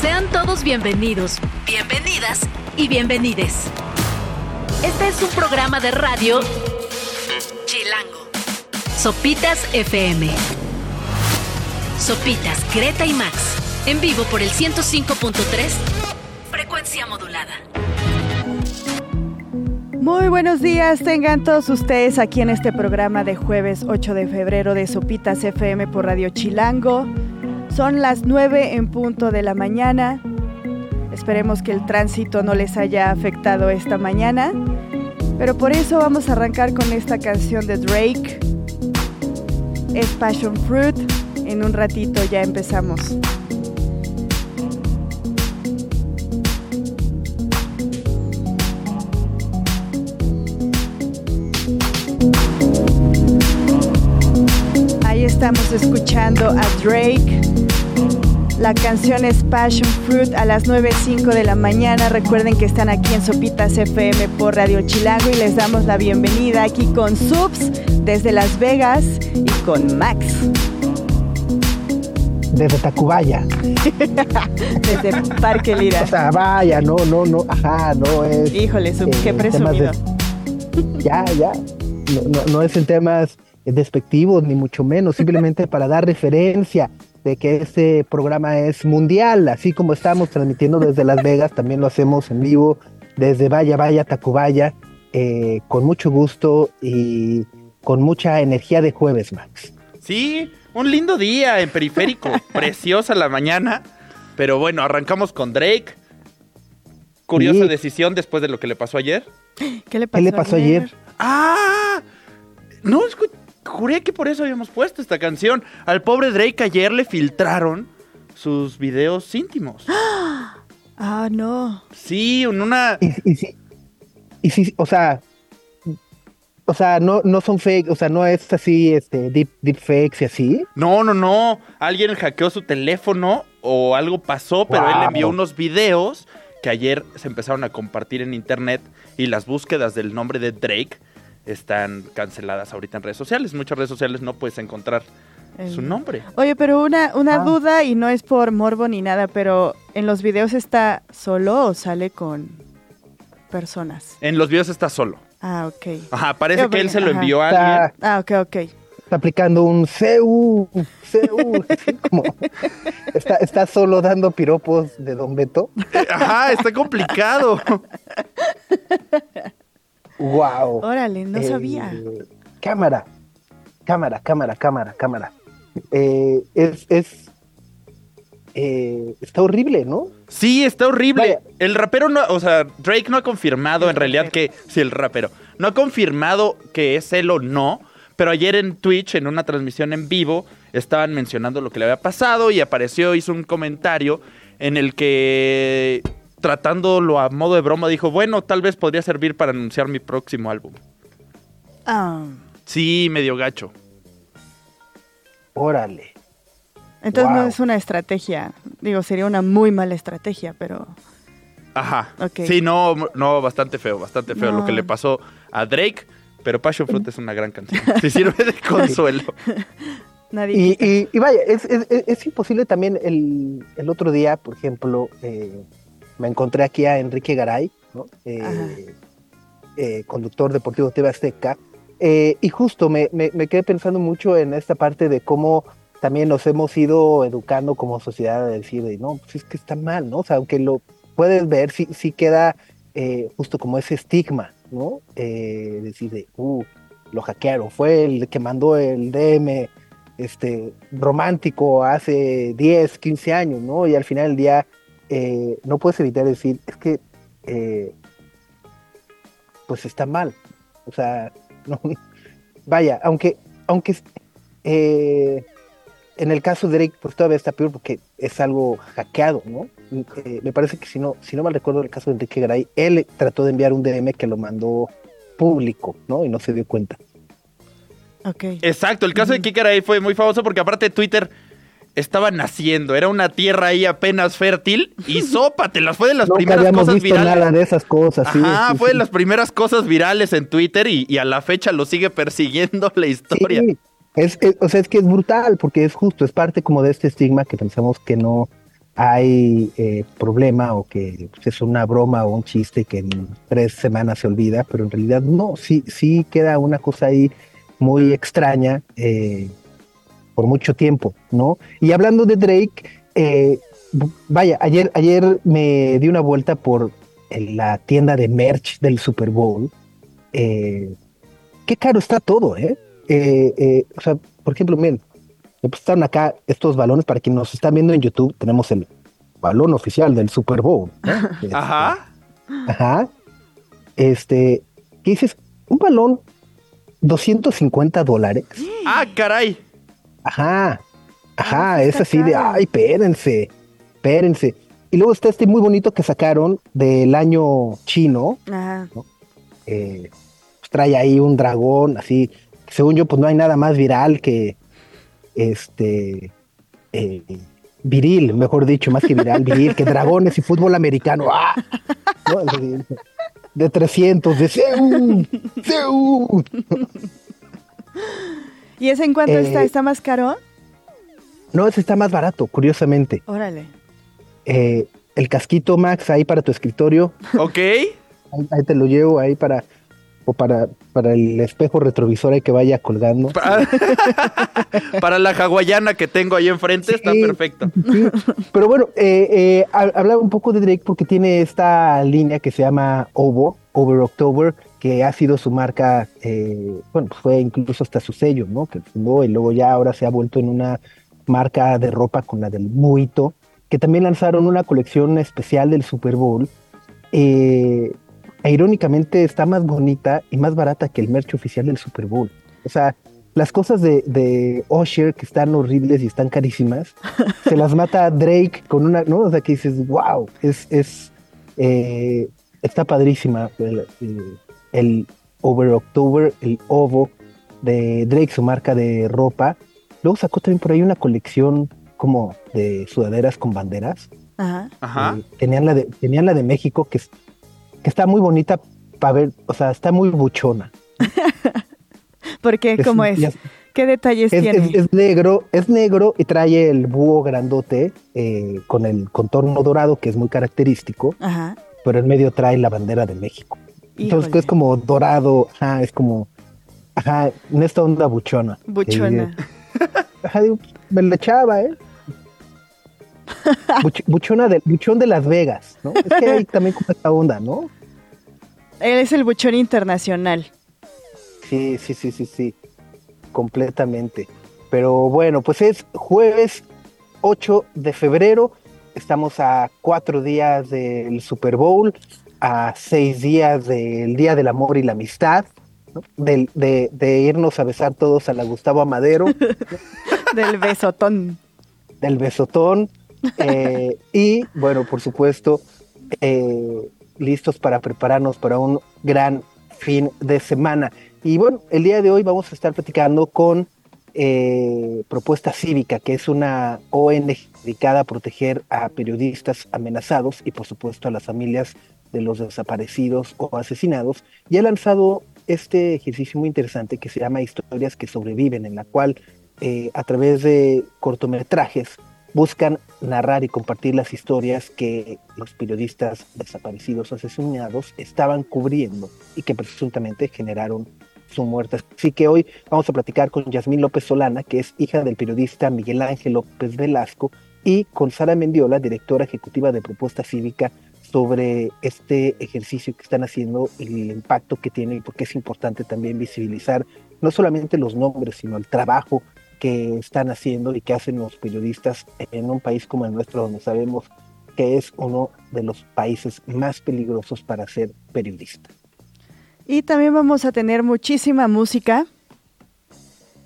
Sean todos bienvenidos, bienvenidas y bienvenides. Este es un programa de radio Chilango. Sopitas FM. Sopitas, Greta y Max. En vivo por el 105.3. Frecuencia modulada. Muy buenos días, tengan todos ustedes aquí en este programa de jueves 8 de febrero de Sopitas FM por Radio Chilango. Son las 9 en punto de la mañana. Esperemos que el tránsito no les haya afectado esta mañana. Pero por eso vamos a arrancar con esta canción de Drake. Es Passion Fruit. En un ratito ya empezamos. Estamos escuchando a Drake. La canción es Passion Fruit a las 9.05 de la mañana. Recuerden que están aquí en Sopitas FM por Radio Chilango y les damos la bienvenida aquí con Subs desde Las Vegas y con Max. Desde Tacubaya. desde Parque Lira. O sea, vaya, no, no, no, ajá, no es. Híjole, Subs, qué presumido. De, ya, ya. No, no, no es en temas despectivos, ni mucho menos, simplemente para dar referencia de que este programa es mundial, así como estamos transmitiendo desde Las Vegas, también lo hacemos en vivo desde Vaya Vaya Tacubaya, eh, con mucho gusto y con mucha energía de jueves, Max. Sí, un lindo día en periférico, preciosa la mañana, pero bueno, arrancamos con Drake. Curiosa sí. decisión después de lo que le pasó ayer. ¿Qué le pasó, ¿Qué le pasó ayer? ayer? Ah, no escuché juré que por eso habíamos puesto esta canción. Al pobre Drake ayer le filtraron sus videos íntimos. Ah, no. Sí, en una. Y, y, sí, y sí, o sea. O sea, no, no son fake, o sea, no es así, este, deep, deep fakes y así. No, no, no. Alguien hackeó su teléfono o algo pasó, pero wow. él envió unos videos que ayer se empezaron a compartir en internet y las búsquedas del nombre de Drake están canceladas ahorita en redes sociales. Muchas redes sociales no puedes encontrar su nombre. Oye, pero una, una ah. duda, y no es por morbo ni nada, pero ¿en los videos está solo o sale con personas? En los videos está solo. Ah, ok. Ajá, parece Yo, que él se lo envió a alguien. Ah, ok, ok. Está aplicando un CU, CU, como está, está solo dando piropos de Don Beto. Ajá, está complicado. Wow. Órale, no eh, sabía. Cámara, cámara, cámara, cámara, cámara. Eh, es, es eh, está horrible, ¿no? Sí, está horrible. Vaya. El rapero no, o sea, Drake no ha confirmado en realidad que, sí, el rapero, no ha confirmado que es él o no, pero ayer en Twitch, en una transmisión en vivo, estaban mencionando lo que le había pasado y apareció, hizo un comentario en el que tratándolo a modo de broma, dijo, bueno, tal vez podría servir para anunciar mi próximo álbum. Ah. Sí, medio gacho. Órale. Entonces wow. no es una estrategia. Digo, sería una muy mala estrategia, pero. Ajá. Okay. Sí, no, no, bastante feo, bastante feo no. lo que le pasó a Drake, pero Passion Fruit es una gran canción. Si sirve de consuelo. Nadie y, y, y, vaya, es, es, es, imposible también el, el otro día, por ejemplo, eh, me encontré aquí a Enrique Garay, ¿no? eh, eh, conductor deportivo TV Azteca, eh, y justo me, me, me, quedé pensando mucho en esta parte de cómo también nos hemos ido educando como sociedad a decir, de, no, pues es que está mal, ¿no? O sea, aunque lo puedes ver, sí, sí queda justo como ese estigma, ¿no? decir, de, uh, lo hackearon, fue el que mandó el DM este, romántico hace 10, 15 años, ¿no? Y al final del día eh, no puedes evitar decir, es que, eh, pues está mal. O sea, no, vaya, aunque, aunque eh, en el caso de Drake, pues todavía está peor porque es algo hackeado, ¿no? Eh, me parece que si no, si no mal recuerdo el caso de Enrique Garay, él trató de enviar un DM que lo mandó público, ¿no? Y no se dio cuenta. Okay. Exacto, el caso de Kike Garay fue muy famoso porque aparte Twitter estaba naciendo, era una tierra ahí apenas fértil y sópatelas, fue de las Nunca primeras habíamos cosas visto virales. nada de esas cosas, sí, Ajá, sí, fue sí. de las primeras cosas virales en Twitter y, y a la fecha lo sigue persiguiendo la historia. Sí, es, es- o sea, es que es brutal, porque es justo, es parte como de este estigma que pensamos que no, hay eh, problema o que es una broma o un chiste que en tres semanas se olvida, pero en realidad no, sí, sí queda una cosa ahí muy extraña eh, por mucho tiempo, ¿no? Y hablando de Drake, eh, vaya, ayer, ayer me di una vuelta por la tienda de merch del Super Bowl. qué caro está todo, ¿eh? O sea, por ejemplo, miren, pues están acá estos balones, para quienes nos están viendo en YouTube, tenemos el balón oficial del Super Bowl. Este, ajá. Ajá. Este, ¿qué dices? Un balón, 250 dólares. Ah, caray. Ajá. Ajá, ah, es así de, ay, espérense, espérense. Y luego está este muy bonito que sacaron del año chino. Ajá. Eh, pues trae ahí un dragón, así. Según yo, pues no hay nada más viral que este, eh, viril, mejor dicho, más que viral, viril, que dragones y fútbol americano. ¡Ah! De 300, de CEU, CEU. ¿Y ese en cuánto está? Eh, ¿Está más caro? No, ese está más barato, curiosamente. Órale. Eh, el casquito Max ahí para tu escritorio. Ok. ahí te lo llevo ahí para o para, para el espejo retrovisor ahí que vaya colgando. Para, la hawaiana que tengo ahí enfrente está perfecto. Pero bueno, eh, eh, hablaba un poco de Drake porque tiene esta línea que se llama OVO, Over October, ha sido su marca, eh, bueno, fue incluso hasta su sello, ¿no? Que fundó y luego ya ahora se ha vuelto en una marca de ropa con la del Muito, que también lanzaron una colección especial del Super Bowl. Eh, e irónicamente está más bonita y más barata que el merch oficial del Super Bowl. O sea, las cosas de, de Usher que están horribles y están carísimas, se las mata Drake con una, ¿no? O sea, que dices, wow, es, es, eh, está padrísima Over October, el ovo de Drake, su marca de ropa. Luego sacó también por ahí una colección como de sudaderas con banderas. Ajá. Ajá. Eh, tenían, la de, tenían la de México, que es está muy bonita para ver, o sea, está muy buchona. ¿Por qué? ¿Cómo es? ¿Qué detalles tiene? Es, negro, es negro y trae el búho grandote eh, con el contorno dorado que es muy característico, Ajá. pero en medio trae la bandera de México. Entonces es como dorado, ajá, es como, ajá, en esta onda buchona. Buchona. Eh, ajá, me la echaba, ¿eh? buchona de, buchón de Las Vegas, ¿no? Es que hay también como esta onda, ¿no? Él es el buchón internacional. Sí, sí, sí, sí, sí. Completamente. Pero bueno, pues es jueves 8 de febrero. Estamos a cuatro días del Super Bowl, a seis días del Día del Amor y la Amistad, de, de, irnos a besar todos a la Gustavo Amadero. del besotón. Del besotón. Eh, y bueno, por supuesto, eh, listos para prepararnos para un gran fin de semana. Y bueno, el día de hoy vamos a estar platicando con eh, Propuesta Cívica, que es una ONG dedicada a proteger a periodistas amenazados y por supuesto a las familias de los desaparecidos o asesinados. Y ha lanzado este ejercicio muy interesante que se llama Historias que sobreviven, en la cual a través de cortometrajes buscan narrar y compartir las historias que los periodistas desaparecidos o asesinados estaban cubriendo y que presuntamente generaron su muerte. Así que hoy vamos a platicar con Yasmín López Solana, que es hija del periodista Miguel Ángel López Velasco, y con Sara Mendiola, directora ejecutiva de Propuesta Cívica, sobre este ejercicio que están haciendo y el impacto que tiene y por qué es importante también visibilizar no solamente los nombres, sino el trabajo que están haciendo y que hacen los periodistas en un país como el nuestro, donde sabemos que es uno de los países más peligrosos para ser periodista. Y también vamos a tener muchísima música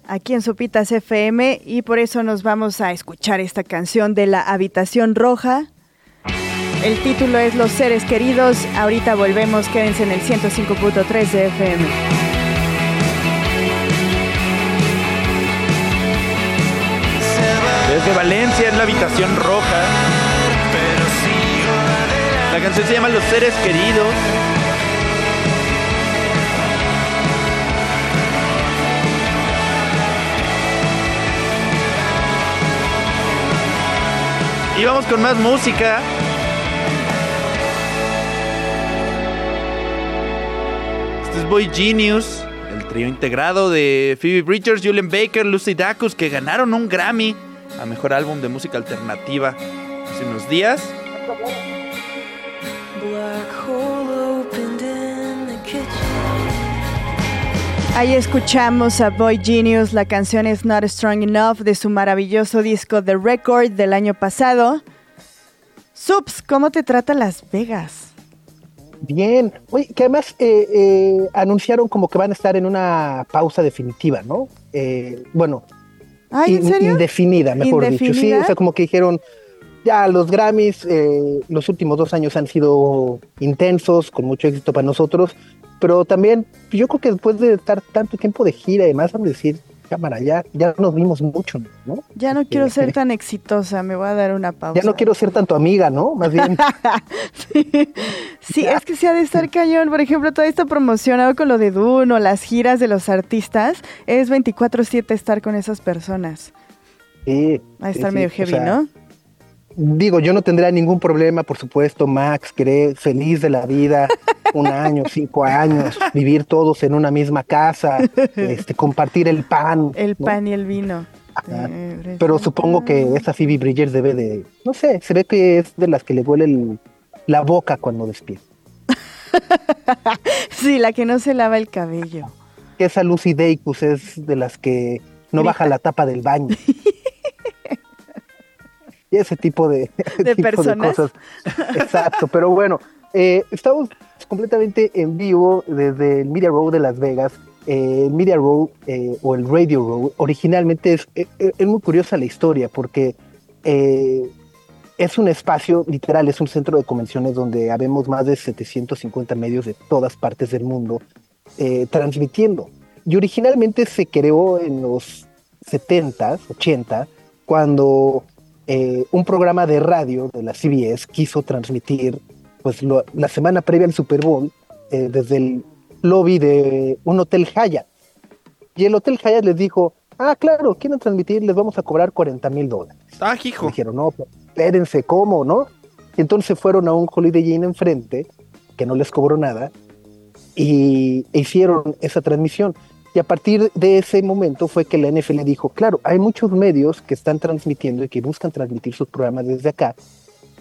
aquí en Sopitas FM y por eso nos vamos a escuchar esta canción de la Habitación Roja. El título es Los seres queridos. Ahorita volvemos, quédense en el 105.3 de FM. Desde Valencia es la habitación roja. La canción se llama Los seres queridos. Y vamos con más música. Es Boy Genius, el trío integrado de Phoebe Bridgers, Julian Baker, Lucy Dacus, que ganaron un Grammy a mejor álbum de música alternativa hace unos días. Ahí escuchamos a Boy Genius, la canción es Not Strong Enough de su maravilloso disco The Record del año pasado. Subs, ¿cómo te trata Las Vegas? Bien, oye, que además eh, eh, anunciaron como que van a estar en una pausa definitiva, ¿no? Eh, bueno, indefinida, mejor dicho. Sí, o sea, como que dijeron, ya los Grammys, los últimos dos años han sido intensos, con mucho éxito para nosotros, pero también yo creo que después de estar tanto tiempo de gira y demás, vamos a decir, cámara, ya, ya nos vimos mucho, ¿no? Ya no quiero ser tan exitosa, me voy a dar una pausa. Ya no quiero ser tanto amiga, ¿no? Más bien. sí, es que se ha de estar cañón. Por ejemplo, toda esta promoción, con lo de Dune o las giras de los artistas, es 24-7 estar con esas personas. Sí. Va a estar medio heavy, ¿no? Digo, yo no tendría ningún problema, por supuesto, Max, cree feliz de la vida, un año, cinco años, vivir todos en una misma casa, este, compartir el pan. El pan y el vino. Pero supongo que esa Phoebe Bridgers debe de, no sé, se ve que es de las que le huele la boca cuando despierta. sí, la que no se lava el cabello. Esa Lucy Dacus es de las que no baja la tapa del baño. y ese tipo de, ¿De, personas? cosas. Exacto, pero bueno, eh, estamos completamente en vivo desde el Media Row de Las Vegas. Eh, el Media Row eh, o el Radio Row originalmente es, es, muy curiosa la historia porque es un espacio literal, es un centro de convenciones donde habemos más de 750 medios de todas partes del mundo transmitiendo. Y originalmente se creó en los 70s, 80, cuando eh, un programa de radio de la CBS quiso transmitir pues la semana previa al Super Bowl eh, desde el lobby de un hotel Hyatt. Y el hotel Hyatt les dijo, ah, claro, quieren transmitir, les vamos a cobrar 40 mil dólares. Ah, hijo. dijeron, no, espérense, ¿cómo, no? Y entonces fueron a un Holiday Inn enfrente, que no les cobró nada, y e hicieron esa transmisión. Y a partir de ese momento fue que la NFL dijo, claro, hay muchos medios que están transmitiendo y que buscan transmitir sus programas desde acá,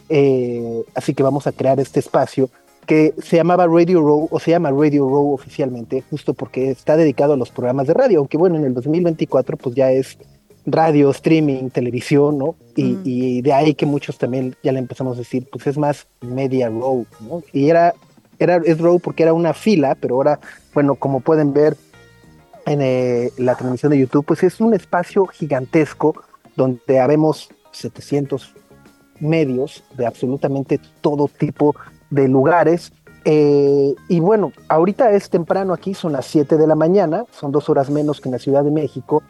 eh, así que vamos a crear este espacio que se llamaba Radio Row o se llama Radio Row oficialmente, justo porque está dedicado a los programas de radio, aunque bueno, en el 2024 pues ya es radio, streaming, televisión, ¿no? Y, y de ahí que muchos también ya le empezamos a decir, pues es más Media Row, ¿no? Y era, era, es Row porque era una fila, pero ahora, bueno, como pueden ver, en eh, la transmisión de YouTube, pues es un espacio gigantesco donde habemos 700 medios de absolutamente todo tipo de lugares. Eh, y bueno, ahorita es temprano aquí, son las 7 de la mañana, son dos horas menos que en la Ciudad de México,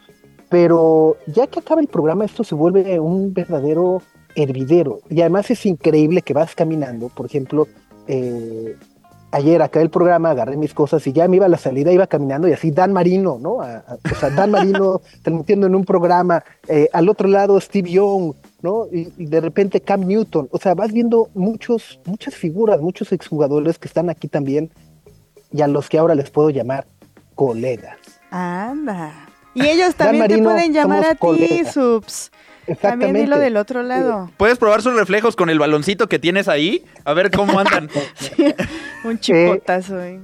pero ya que acaba el programa esto se vuelve un verdadero hervidero. Y además es increíble que vas caminando, por ejemplo, eh, ayer acá el programa, agarré mis cosas y ya me iba a la salida, iba caminando y así Dan Marino, ¿no? o sea, Dan Marino transmitiendo en un programa, eh, al otro lado Steve Young, ¿no? Y, de repente Cam Newton, o sea, vas viendo muchos, muchas figuras, muchos exjugadores que están aquí también y a los que ahora les puedo llamar colegas. Anda. Y ellos también te pueden llamar a ti, Subs. También dilo del otro lado. ¿Puedes probar sus reflejos con el baloncito que tienes ahí? A ver cómo andan. un chipotazo. Eh,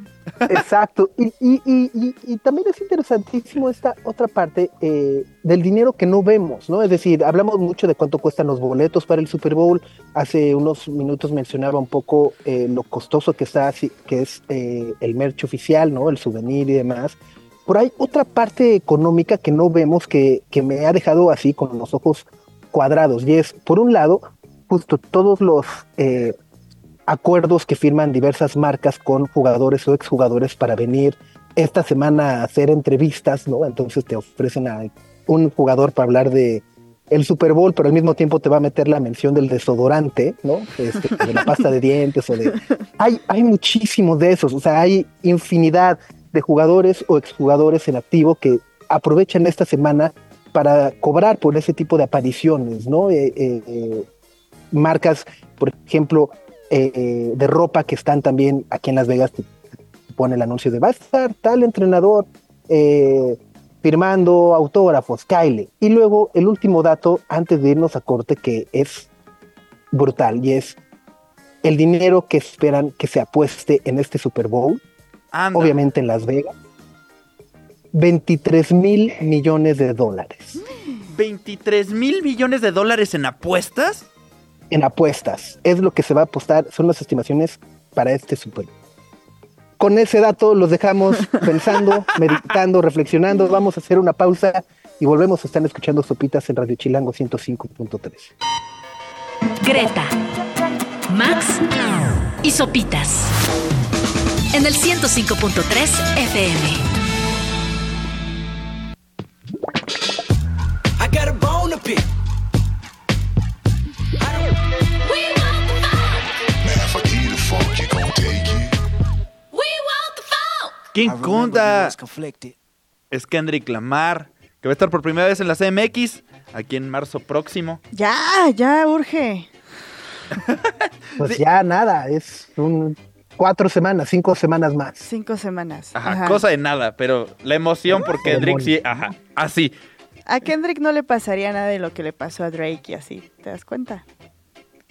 exacto. Y, y, y, y, también es interesantísimo esta otra parte eh, del dinero que no vemos, ¿no? Es decir, hablamos mucho de cuánto cuestan los boletos para el Super Bowl. Hace unos minutos mencionaba un poco eh, lo costoso que está, que es el merch oficial, ¿no? El souvenir y demás por ahí otra parte económica que no vemos que, me ha dejado así con los ojos cuadrados y es, por un lado, justo todos los eh, acuerdos que firman diversas marcas con jugadores o exjugadores para venir esta semana a hacer entrevistas, ¿no? Entonces te ofrecen a un jugador para hablar de el Super Bowl, pero al mismo tiempo te va a meter la mención del desodorante, ¿no? Este, de la pasta de dientes o de... Hay, hay muchísimos de esos, o sea, hay infinidad de jugadores o exjugadores en activo que aprovechan esta semana para cobrar por ese tipo de apariciones, ¿no? Eh, eh, eh, marcas, por ejemplo, de ropa que están también aquí en Las Vegas, pone el anuncio de va a estar tal entrenador firmando autógrafos, Kyle. Y luego el último dato antes de irnos a corte que es brutal y es el dinero que esperan que se apueste en este Super Bowl, obviamente en Las Vegas, 23 mil millones de dólares. ¿23 mil millones de dólares en apuestas? En apuestas. Es lo que se va a apostar, son las estimaciones para este Super Bowl. Con ese dato los dejamos pensando, meditando, reflexionando. Vamos a hacer una pausa y volvemos a estar escuchando Sopitas en Radio Chilango 105.3. Greta, Max y Sopitas en el 105.3 FM. I got a bone to pick. ¿Quién conta? Es Kendrick Lamar, que va a estar por primera vez en la CMX, aquí en marzo próximo. Ya, ya, urge. pues ya nada, es un cuatro semanas, cinco semanas más. Cinco semanas. Ajá, cosa de nada, pero la emoción por Kendrick sí, ajá, así. A Kendrick no le pasaría nada de lo que le pasó a Drake y así, ¿te das cuenta?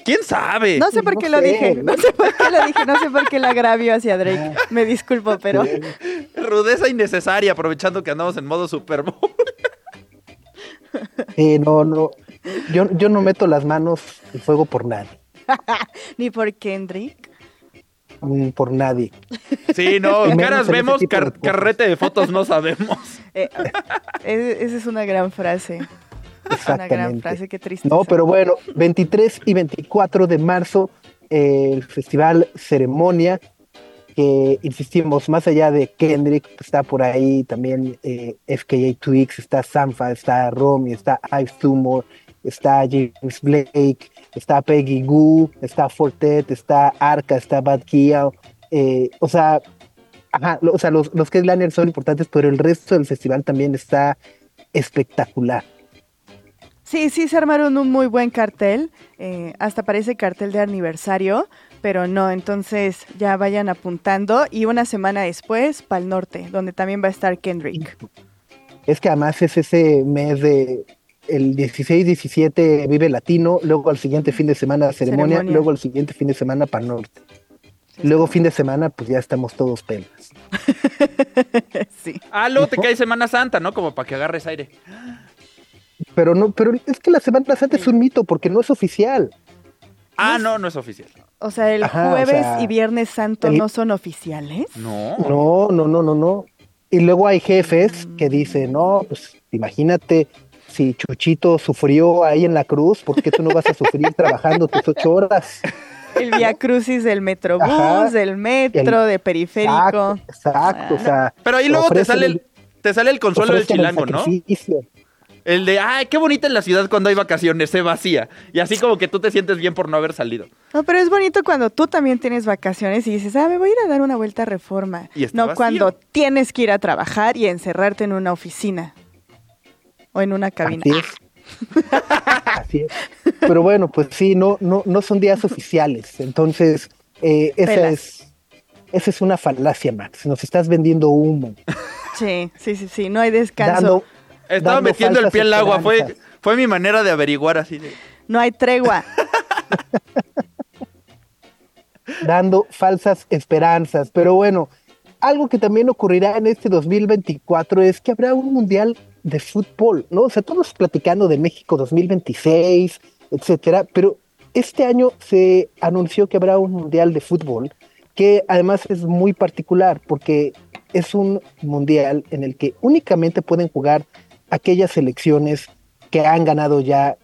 ¿Quién sabe? No sé por qué lo dije, no sé por qué lo dije, no sé por qué el agravio hacia Drake. Me disculpo, pero... Rudeza innecesaria, aprovechando que andamos en modo Super Bowl. Sí, no, no. Yo, yo no meto las manos en fuego por nadie. Ni por Kendrick. Por nadie. Sí, no, caras vemos, carrete de fotos no sabemos. Eh, esa es una gran frase. Una gran frase, qué triste. No, pero bueno, 23 y 24 de marzo, el festival Ceremonia, que insistimos, más allá de Kendrick, está por ahí también eh, FKA Twix, está Sanfa, está Romy, está Ice Tumor, está James Blake, está Peggy Goo, está Fortet, está Arca, está Bad Kia, eh, o sea, ajá, o sea los, los headliners son importantes, pero el resto del festival también está espectacular. Sí, sí, se armaron un muy buen cartel, eh, hasta parece cartel de aniversario, pero no, entonces ya vayan apuntando y una semana después para el norte, donde también va a estar Kendrick. Es que además es ese mes de el 16-17 Vive Latino, luego al siguiente fin de semana ceremonia, luego al siguiente fin de semana para el norte. luego fin de semana, pues ya estamos todos pelas. sí. Ah, luego te cae Semana Santa, ¿no? Como para que agarres aire. Pero no, pero es que la Semana Santa es un mito porque no es oficial. Ah, no, no es oficial. O sea, el jueves y viernes santo no son oficiales. No. No, no, no, no, no. Y luego hay jefes que dicen, no, pues imagínate si Chuchito sufrió ahí en la cruz, ¿por qué tú no vas a sufrir trabajando tus ocho horas? El via crucis del metrobús, del metro, de periférico. Exacto, o sea. Pero ahí luego te sale, el, te sale el consuelo del chilango, ¿no? El de, ay, qué bonita es la ciudad cuando hay vacaciones, se vacía. Y así como que tú te sientes bien por no haber salido. No, pero es bonito cuando tú también tienes vacaciones y dices, ah, me voy a ir a dar una vuelta a reforma. no cuando tienes que ir a trabajar y encerrarte en una oficina o en una cabina. Así es. Así es. Pero bueno, pues sí, no, no, no son días oficiales. Entonces, eh, esa es, esa es una falacia, Max. Nos estás vendiendo humo. Sí, sí, sí, sí. No hay descanso. Estaba metiendo el pie al agua, fue, fue mi manera de averiguar así. No hay tregua. Dando falsas esperanzas. Pero bueno, algo que también ocurrirá en este 2024 es que habrá un mundial de fútbol, ¿no? O sea, todos platicando de México 2026, etcétera, pero este año se anunció que habrá un mundial de fútbol que además es muy particular porque es un mundial en el que únicamente pueden jugar aquellas selecciones que han ganado ya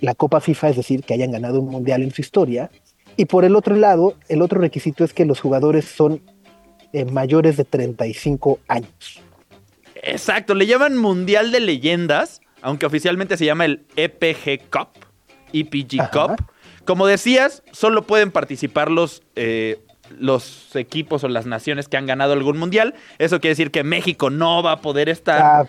la Copa FIFA, es decir, que hayan ganado un mundial en su historia. Y por el otro lado, el otro requisito es que los jugadores son eh, mayores de 35 años. Exacto, le llaman Mundial de Leyendas, aunque oficialmente se llama el EPG Cup, EPG Cup. Como decías, solo pueden participar los, eh, los equipos o las naciones que han ganado algún mundial. Eso quiere decir que México no va a poder estar.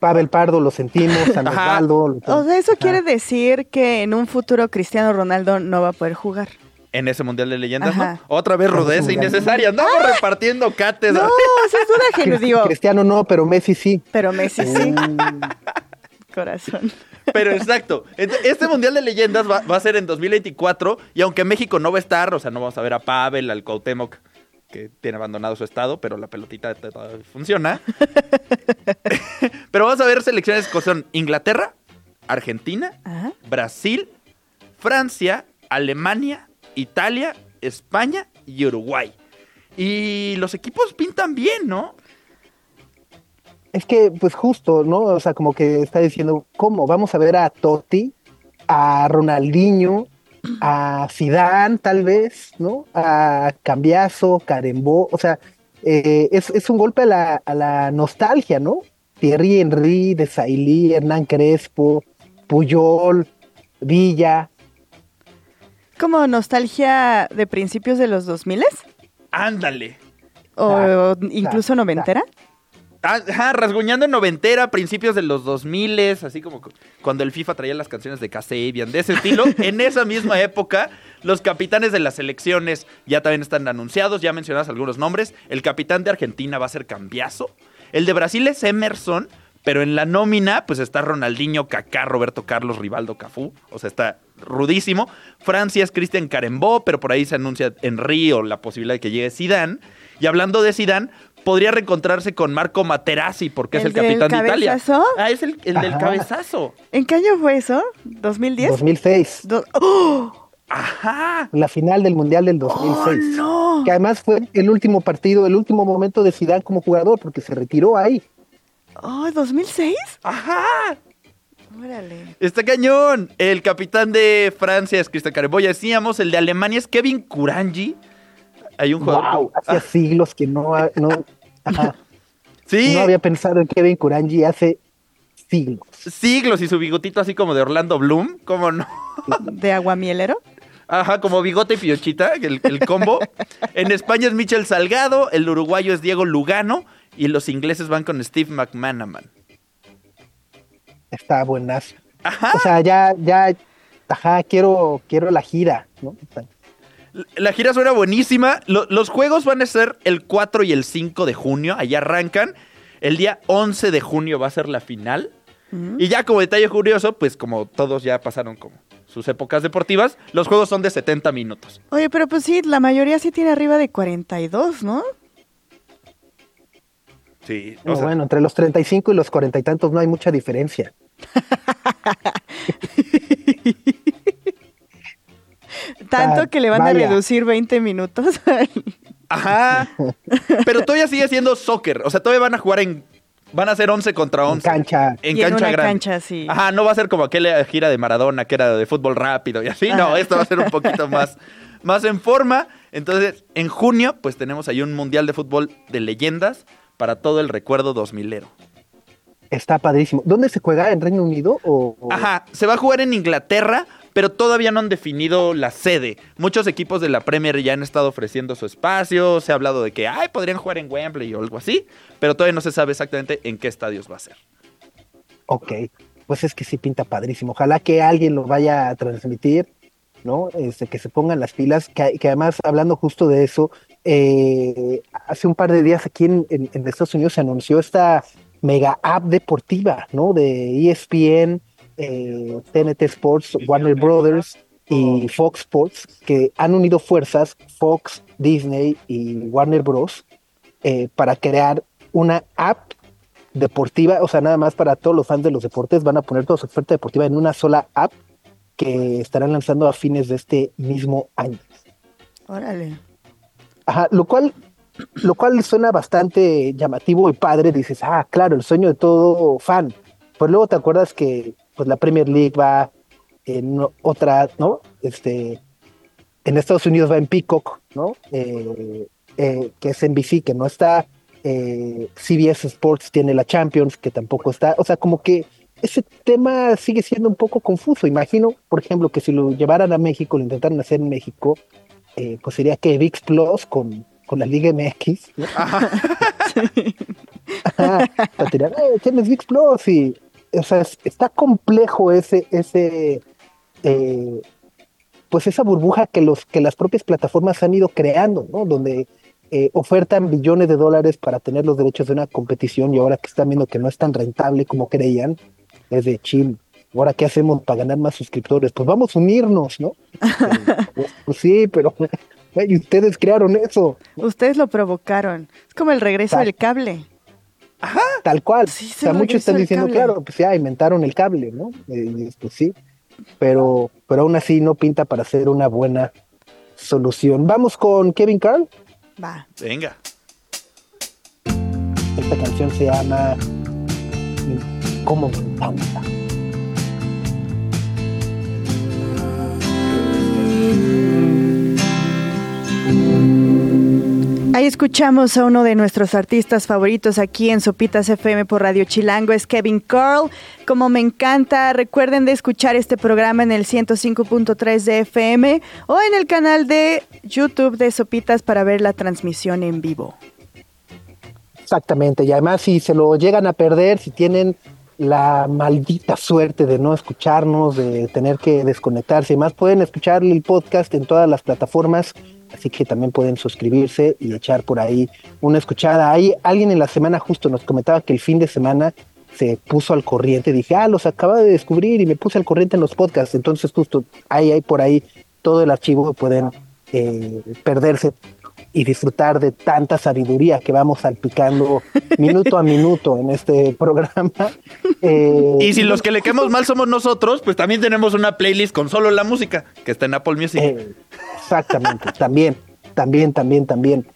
Pavel Pardo lo sentimos, San Osvaldo. O sea, eso quiere decir que en un futuro Cristiano Ronaldo no va a poder jugar. En ese Mundial de Leyendas, ¿no? Otra vez rudeza innecesaria. Andamos ¡Ah! repartiendo cátedra. No, eso es una genial. Cristiano no, pero Messi sí. Pero Messi sí. Mm. Corazón. Pero exacto. Este Mundial de Leyendas va, a ser en 2024 y aunque México no va a estar, o sea, no vamos a ver a Pavel, al Cuauhtémoc, que tiene abandonado su estado, pero la pelotita funciona. pero vamos a ver selecciones que son Inglaterra, Argentina, Brasil, Francia, Alemania, Italia, España y Uruguay. Y los equipos pintan bien, ¿no? Es que, pues justo, ¿no? O sea, como que está diciendo, ¿cómo? Vamos a ver a Totti, a Ronaldinho, a Zidane, tal vez, ¿no? A Cambiazo, Carembó, o sea, eh, es, un golpe a la, nostalgia, ¿no? Thierry Henry, Desailly, Hernán Crespo, Puyol, Villa. ¿Como nostalgia de principios de los 2000? Ándale. ¿O incluso noventera? Ajá, rasguñando en noventera, principios de los 2000, así como cuando el FIFA traía las canciones de Kasabian, de ese estilo. en esa misma época, los capitanes de las selecciones ya también están anunciados, ya mencionadas algunos nombres. El capitán de Argentina va a ser Cambiazo. El de Brasil es Emerson, pero en la nómina, pues está Ronaldinho, Kaká, Roberto Carlos, Rivaldo, Cafú. O sea, está rudísimo. Francia es Cristian Carembó, pero por ahí se anuncia en Río la posibilidad de que llegue Zidane. Y hablando de Zidane, podría reencontrarse con Marco Materazzi porque es el capitán de Italia. Ah, es el, del cabezazo. ¿En qué año fue eso? ¿2010? 2006. ¡Oh! Ajá. La final del Mundial del 2006. no. Que además fue el último partido, el último momento de Zidane como jugador porque se retiró ahí. Oh, ¿2006? Ajá. Órale. Está cañón. El capitán de Francia es Cristian Careboya. Decíamos, el de Alemania es Kevin Kuranji. Hay un jugador. Wow, hace ah. siglos que no, no, Sí. No había pensado en Kevin Kuranji hace siglos. Siglos y su bigotito así como de Orlando Bloom, ¿cómo no? ¿De aguamielero? Ajá, como bigote y piochita, el, el combo. en España es Michel Salgado, el uruguayo es Diego Lugano y los ingleses van con Steve McManaman. Está buenazo. Ajá. O sea, ya, ya, ajá, quiero, quiero la gira, ¿no? La gira suena buenísima. los juegos van a ser el 4 y el 5 de junio. Ahí arrancan. El día 11 de junio va a ser la final. Y ya como detalle curioso, pues como todos ya pasaron como sus épocas deportivas, los juegos son de 70 minutos. Oye, pero pues sí, la mayoría sí tiene arriba de 42, ¿no? Sí. bueno, entre los 35 y los 40 y tantos no hay mucha diferencia. Tanto que le van a reducir 20 minutos. Ajá. Pero todavía sigue siendo soccer. O sea, todavía van a jugar en. Van a ser 11 contra 11. En cancha. En cancha grande. cancha, sí. Ajá, no va a ser como aquella gira de Maradona que era de fútbol rápido y así. No, esto va a ser un poquito más, más en forma. Entonces, en junio, pues tenemos ahí un mundial de fútbol de leyendas para todo el recuerdo 2000ero. Está padrísimo. ¿Dónde se juega? ¿En Reino Unido? O, Ajá, se va a jugar en Inglaterra, pero todavía no han definido la sede. Muchos equipos de la Premier ya han estado ofreciendo su espacio, se ha hablado de que, ay, podrían jugar en Wembley o algo así, pero todavía no se sabe exactamente en qué estadios va a ser. Ok, pues es que sí pinta padrísimo. Ojalá que alguien lo vaya a transmitir, ¿no? Este, que se pongan las pilas, que, además, hablando justo de eso, eh, hace un par de días aquí en, Estados Unidos se anunció esta mega app deportiva, ¿no? De ESPN, eh, TNT Sports, Warner Brothers y Fox Sports, que han unido fuerzas, Fox, Disney y Warner Bros., eh, para crear una app deportiva, o sea, nada más para todos los fans de los deportes, van a poner toda su oferta deportiva en una sola app que estarán lanzando a fines de este mismo año. Órale. Ajá, lo cual, lo cual suena bastante llamativo y padre. Dices, ah, claro, el sueño de todo fan. Pues luego te acuerdas que pues la Premier League va en otra, ¿no? Este, en Estados Unidos va en Peacock, ¿no? Eh, eh, que es NBC, que no está. Eh, CBS Sports tiene la Champions, que tampoco está. O sea, como que ese tema sigue siendo un poco confuso. Imagino, por ejemplo, que si lo llevaran a México, lo intentaran hacer en México, pues sería que VIX Plus con, con la Liga MX. ¿no? para tirar, eh, tienes VIX Plus y, o sea, está complejo ese, ese, eh, pues esa burbuja que los, que las propias plataformas han ido creando, ¿no? Donde eh, ofertan billones de dólares para tener los derechos de una competición y ahora que están viendo que no es tan rentable como creían, es de chill. Ahora, ¿qué hacemos para ganar más suscriptores? Pues vamos a unirnos, ¿no? Pues, sí, pero y ustedes crearon eso. Ustedes lo provocaron. Es como el regreso del cable. Ajá. Tal cual. o sea, muchos están diciendo, claro, pues ya inventaron el cable, ¿no? Eh, pues sí. Pero, pero aún así no pinta para ser una buena solución. Vamos con Kevin Carl. Va. Venga. Esta canción se llama ¿Cómo me encanta? Ahí escuchamos a uno de nuestros artistas favoritos aquí en Sopitas FM por Radio Chilango, es Kevin Carl. Como me encanta, recuerden de escuchar este programa en el 105.3 de FM o en el canal de YouTube de Sopitas para ver la transmisión en vivo. Exactamente, y además si se lo llegan a perder, si tienen la maldita suerte de no escucharnos, de tener que desconectarse y más, pueden escuchar el podcast en todas las plataformas así que también pueden suscribirse y echar por ahí una escuchada. Hay alguien en la semana justo nos comentaba que el fin de semana se puso al corriente, dije, ah, los acaba de descubrir y me puse al corriente en los podcasts, entonces justo ahí hay por ahí todo el archivo, pueden eh, perderse y disfrutar de tanta sabiduría que vamos salpicando minuto a minuto en este programa. Eh, y si los que le quedamos mal somos nosotros, pues también tenemos una playlist con solo la música que está en Apple Music. Eh, exactamente, también, también, también, también.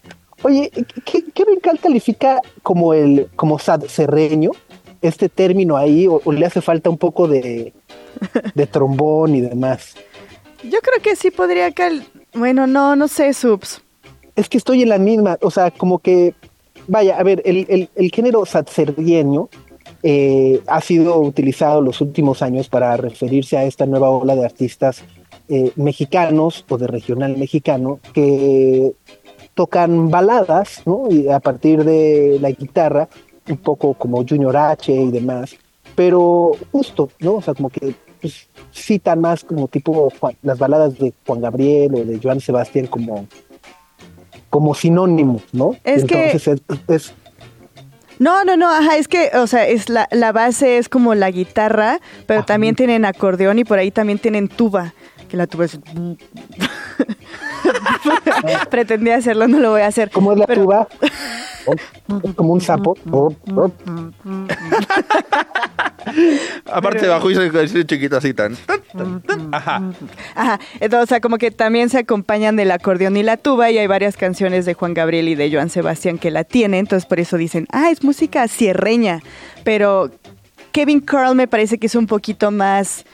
Oye, ¿qué, qué califica como el como sad serreño? Este término ahí, o, le hace falta un poco de, de trombón y demás. Yo creo que sí podría cal... Bueno, no, no sé, subs es que estoy en la misma, o sea, como que, vaya, a ver, el, el, género satserdieño eh, ha sido utilizado los últimos años para referirse a esta nueva ola de artistas eh, mexicanos o de regional mexicano que tocan baladas, ¿no? Y a partir de la guitarra, un poco como Junior H y demás, pero justo, ¿no? O sea, como que pues, citan más como tipo las baladas de Juan Gabriel o de Joan Sebastián como como sinónimo, ¿no? Es que... Es, no, no, no, ajá, es que, o sea, es la, la base es como la guitarra, pero también tienen acordeón y por ahí también tienen tuba, que la tuba es... Pretendía hacerlo, no lo voy a hacer. ¿Cómo es la tuba? como un sapo. Aparte bajo y se chiquito así tan, Ajá. Ajá. Entonces, o sea, como que también se acompañan del acordeón y la tuba y hay varias canciones de Juan Gabriel y de Joan Sebastián que la tienen, entonces por eso dicen, ah, es música cierreña, pero Kevin Carl me parece que es un poquito más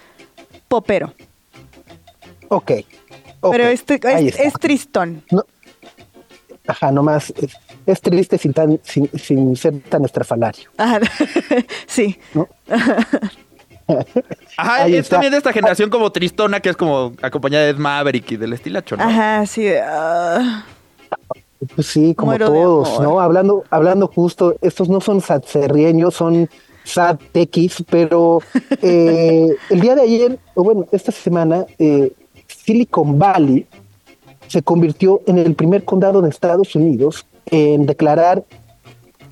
popero. Ok. Pero este, es, tristón. Ajá, nomás es triste sin, tan, sin, ser tan estrafalario. Ajá, sí. Ajá, es también de esta generación como tristona que es como acompañada de Maverick y del estilacho, ¿no? Ajá, sí. Ah. Pues sí, como todos, ¿no? Hablando, hablando justo, estos no son satserrieños, son SAT-X, pero eh, el día de ayer, o bueno, esta semana, eh, Silicon Valley se convirtió en el primer condado de Estados Unidos en declarar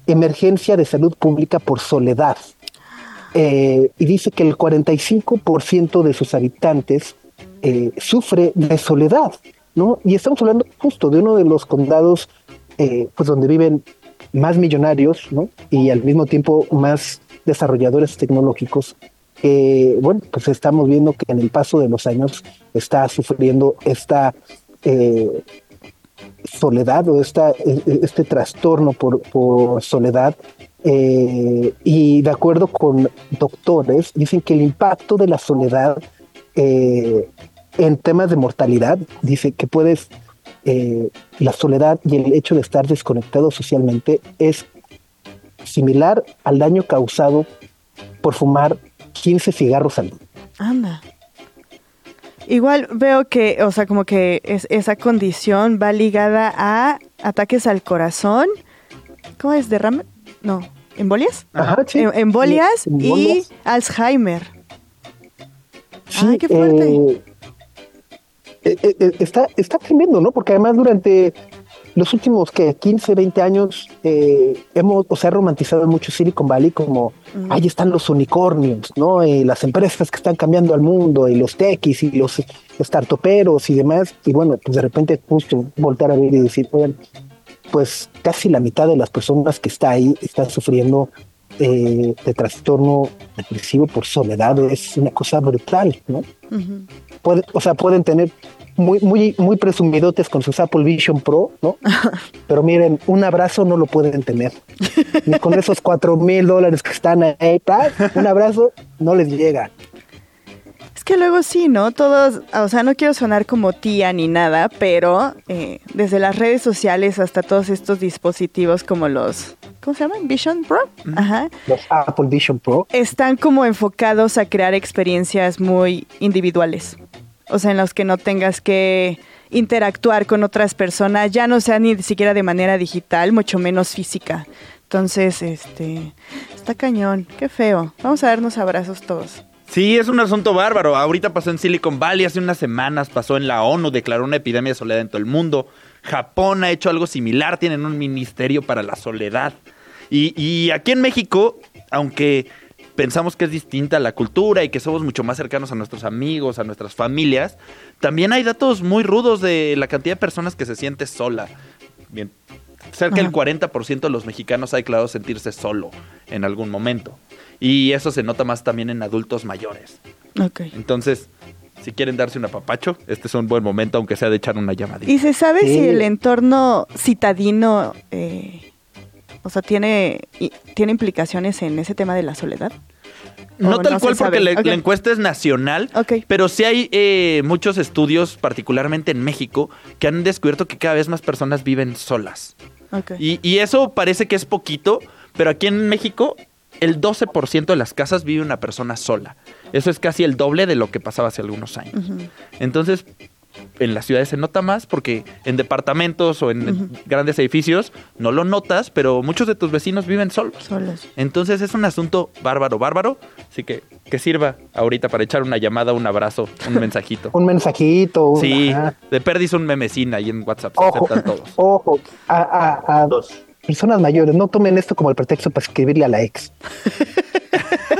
emergencia de salud pública por soledad. Eh, y dice que el 45% de sus habitantes eh, sufre de soledad, ¿no? Y estamos hablando justo de uno de los condados eh, pues donde viven más millonarios, ¿no? Y al mismo tiempo más desarrolladores tecnológicos que, bueno, pues estamos viendo que en el paso de los años está sufriendo esta soledad o esta, e, e, este trastorno por, soledad. Eh, y de acuerdo con doctores, dicen que el impacto de la soledad eh, en temas de mortalidad, dice que puedes, eh, la soledad y el hecho de estar desconectado socialmente es similar al daño causado por fumar 15 cigarros al día. Anda. Igual veo que, o sea, como que es, esa condición va ligada a ataques al corazón. ¿Cómo es? ¿Derrame? No. ¿Embolias? Ajá, sí. Em, embolias, y Alzheimer. Sí, qué fuerte. Eh, eh, eh, está, está tremendo, ¿no? Porque además durante los últimos que 15, 20 años hemos, o sea, romantizado mucho Silicon Valley como ahí están los unicornios, ¿no? las empresas que están cambiando al mundo y los techis y los startuperos y demás. Y bueno, pues de repente justo voltar a ver y decir, oigan, pues casi la mitad de las personas que está ahí están sufriendo de trastorno depresivo por soledad. Es una cosa brutal, ¿no? o sea, pueden tener muy, muy, muy presumidotes con sus Apple Vision Pro, ¿no? Pero miren, un abrazo no lo pueden tener. Ni con esos cuatro mil dólares que están ahí, un abrazo no les llega. Es que luego sí, ¿no? Todos, o sea, no quiero sonar como tía ni nada, pero eh, desde las redes sociales hasta todos estos dispositivos como los, ¿cómo se llaman? Vision Pro. Ajá. Los Apple Vision Pro. Están como enfocados a crear experiencias muy individuales o sea, en los que no tengas que interactuar con otras personas, ya no sea ni siquiera de manera digital, mucho menos física. Entonces, este, está cañón, qué feo. Vamos a darnos abrazos todos. Sí, es un asunto bárbaro. Ahorita pasó en Silicon Valley, hace unas semanas pasó en la ONU, declaró una epidemia de soledad en todo el mundo. Japón ha hecho algo similar, tienen un ministerio para la soledad. Y, y aquí en México, aunque pensamos que es distinta la cultura y que somos mucho más cercanos a nuestros amigos, a nuestras familias, también hay datos muy rudos de la cantidad de personas que se siente sola. Bien, cerca del 40% de los mexicanos ha declarado sentirse solo en algún momento. Y eso se nota más también en adultos mayores. Okay. Entonces, si quieren darse un apapacho, este es un buen momento, aunque sea de echar una llamadita. ¿Y se sabe si el entorno citadino eh, o sea, ¿tiene, ¿tiene implicaciones en ese tema de la soledad? No tal cual porque la, encuesta es nacional, pero sí hay eh, muchos estudios, particularmente en México, que han descubierto que cada vez más personas viven solas. Y, y, eso parece que es poquito, pero aquí en México el 12% de las casas vive una persona sola. Eso es casi el doble de lo que pasaba hace algunos años. Entonces, en las ciudades se nota más porque en departamentos o en grandes edificios no lo notas, pero muchos de tus vecinos viven solos. Solos. Entonces es un asunto bárbaro, bárbaro. Así que que sirva ahorita para echar una llamada, un abrazo, un mensajito. un mensajito. Sí, de perdis un memecín ahí en WhatsApp. Ojo, todos. ojo, a, a, dos personas mayores, no tomen esto como el pretexto para escribirle a la ex.